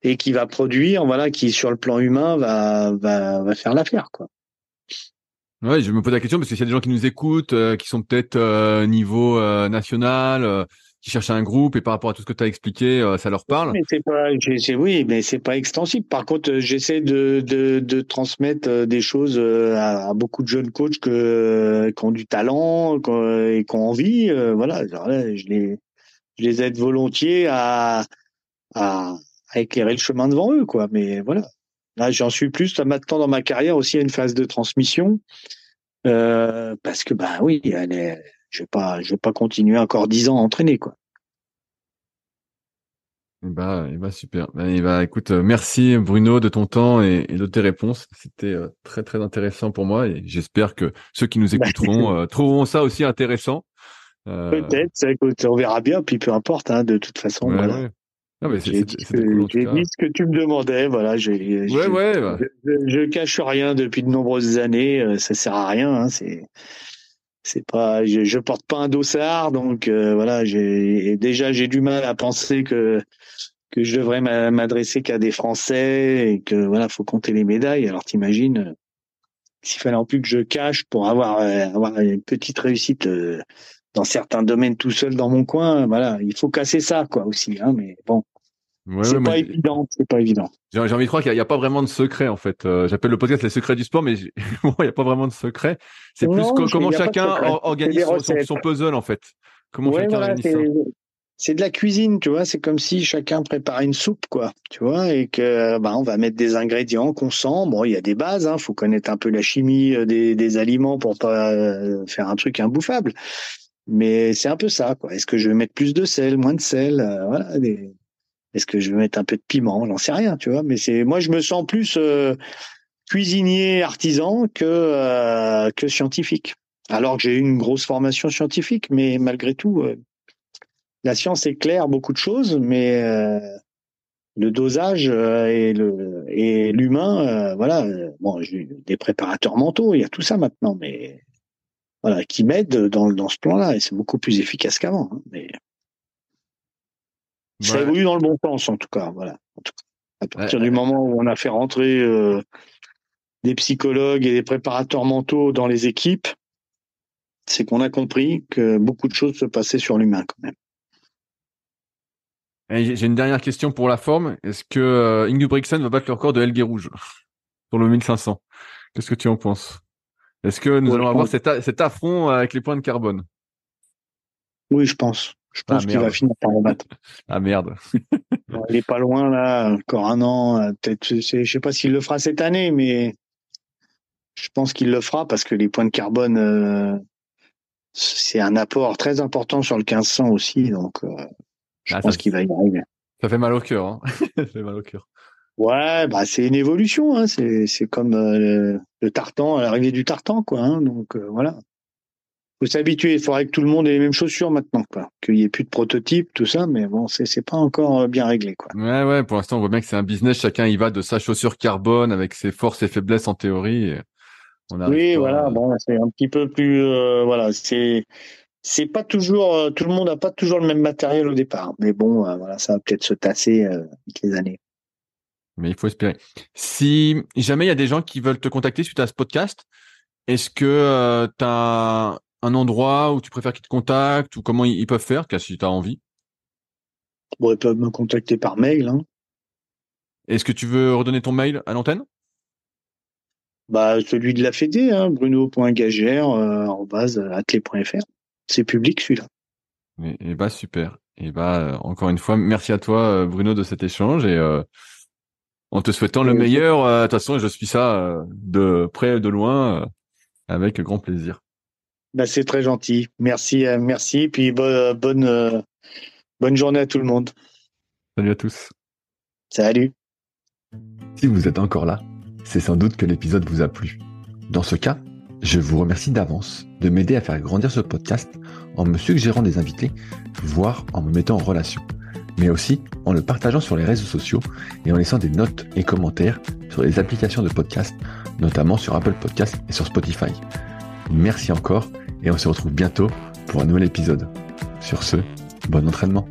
et qui va produire, voilà, qui sur le plan humain va va, va faire l'affaire, quoi. Ouais, je me pose la question parce qu'il y a des gens qui nous écoutent, euh, qui sont peut-être euh, niveau euh, national, qui cherchent un groupe et par rapport à tout ce que tu as expliqué, ça leur parle. Mais c'est pas, oui, mais c'est pas extensible. Par contre, j'essaie de, de, transmettre des choses à, beaucoup de jeunes coachs que, qui ont du talent et qui ont envie. voilà, je les, je les aide volontiers à, à, à éclairer le chemin devant eux, quoi. Mais voilà, Là, j'en suis plus là, maintenant dans ma carrière aussi à une phase de transmission euh, parce que bah oui, elle est, je vais pas, je vais pas continuer encore dix ans à entraîner quoi. Bah, bah super. Bah, bah, écoute, euh, merci Bruno de ton temps et, de tes réponses. C'était euh, très très intéressant pour moi et j'espère que ceux qui nous écouteront trouveront ça aussi intéressant. Peut-être, on verra bien. Puis peu importe, hein, de toute façon. voilà j'ai dit, ce que tu me demandais, voilà. ouais, ouais, Je, je, cache rien depuis de nombreuses années, euh, ça sert à rien. Hein, c'est c'est pas, je, je, porte pas un dossard, donc euh, voilà, j'ai déjà j'ai du mal à penser que que je devrais m'adresser qu'à des Français et que voilà, faut compter les médailles. Alors t'imagines euh, s'il fallait en plus que je cache pour avoir euh, avoir une petite réussite dans certains domaines tout seul dans mon coin, voilà, il faut casser ça quoi aussi, hein, mais bon. Ouais, c'est pas évident, c'est pas évident. J'ai envie de croire qu'il n'y a, pas vraiment de secret en fait. Euh, j'appelle le podcast les secrets du sport, mais il n'y a pas vraiment de secret. C'est plus comment chacun organise son, puzzle en fait. Comment chacun organise ça. C'est de la cuisine, tu vois. C'est comme si chacun préparait une soupe, quoi. Tu vois, et que bah on va mettre des ingrédients qu'on sent. Bon, il y a des bases. Hein. Faut connaître un peu la chimie euh, des, des aliments pour pas euh, faire un truc imbouffable. Mais c'est un peu ça, quoi. Est-ce que je vais mettre plus de sel, moins de sel, voilà. Des est-ce que je vais mettre un peu de piment? J'en sais rien, tu vois. Mais c'est moi, je me sens plus euh, cuisinier artisan que euh, que scientifique. Alors que j'ai eu une grosse formation scientifique, mais malgré tout, euh, la science éclaire beaucoup de choses, mais le dosage et l'humain, voilà. bon, j'ai des préparateurs mentaux, il y a tout ça maintenant, mais voilà, qui m'aident dans ce plan-là, et c'est beaucoup plus efficace qu'avant. Hein, ça évolue dans le bon sens, en tout cas. Voilà. À partir du moment où on a fait rentrer euh, des psychologues et des préparateurs mentaux dans les équipes, c'est qu'on a compris que beaucoup de choses se passaient sur l'humain quand même. J'ai une dernière question pour la forme. Est-ce que euh, Ingebrigtsen va battre le record de Helge Rouge sur le 1500 Qu'est-ce que tu en penses? Est-ce que nous allons avoir cet, cet affront avec les points de carbone? Oui, je pense. Je pense ah, qu'il va finir par le battre. Ah merde. il est pas loin là, encore un an. Peut-être, je sais pas s'il le fera cette année, mais je pense qu'il le fera parce que les points de carbone, euh, c'est un apport très important sur le 1500 aussi, donc euh, je ah, pense qu'il va y arriver. Ça fait mal au cœur. Hein ça fait mal au cœur. Ouais, bah c'est une évolution. Hein. C'est c'est comme euh, le, tartan, l'arrivée du tartan, quoi. Hein. Donc voilà faut s'habituer. Il faudrait que tout le monde ait les mêmes chaussures maintenant, quoi. Qu'il y ait plus de prototypes, tout ça, mais bon, c'est c'est pas encore euh, bien réglé, quoi. Ouais, ouais. Pour l'instant, on voit bien que c'est un business. Chacun y va de sa chaussure carbone avec ses forces et faiblesses en théorie. oui, voilà. Bon, c'est un petit peu plus, euh, voilà. C'est c'est pas toujours euh, tout le monde n'a pas toujours le même matériel au départ, mais bon, voilà, ça va peut-être se tasser avec les années. Mais il faut espérer. Si jamais il y a des gens qui veulent te contacter suite à ce podcast, est-ce que tu as un endroit où tu préfères qu'ils te contactent ou comment ils, peuvent faire, si tu as envie? Ils peuvent me contacter par mail. Hein. Est-ce que tu veux redonner ton mail à l'antenne? Bah, Celui de la Fédé, hein, bruno.gagère.fr. C'est public celui-là. Et, bah super. Et bah euh, encore une fois, merci à toi euh, Bruno de cet échange et euh, en te souhaitant le meilleur. De toute façon, je suis ça de près de loin avec grand plaisir. Bah, c'est très gentil. Merci, euh, merci. Puis bonne, bonne, euh, bonne journée à tout le monde. Salut à tous. Salut. Si vous êtes encore là, c'est sans doute que l'épisode vous a plu. Dans ce cas, je vous remercie d'avance de m'aider à faire grandir ce podcast en me suggérant des invités, voire en me mettant en relation, mais aussi en le partageant sur les réseaux sociaux et en laissant des notes et commentaires sur les applications de podcast, notamment sur Apple Podcast et sur Spotify. Merci encore et on se retrouve bientôt pour un nouvel épisode. Sur ce, bon entraînement.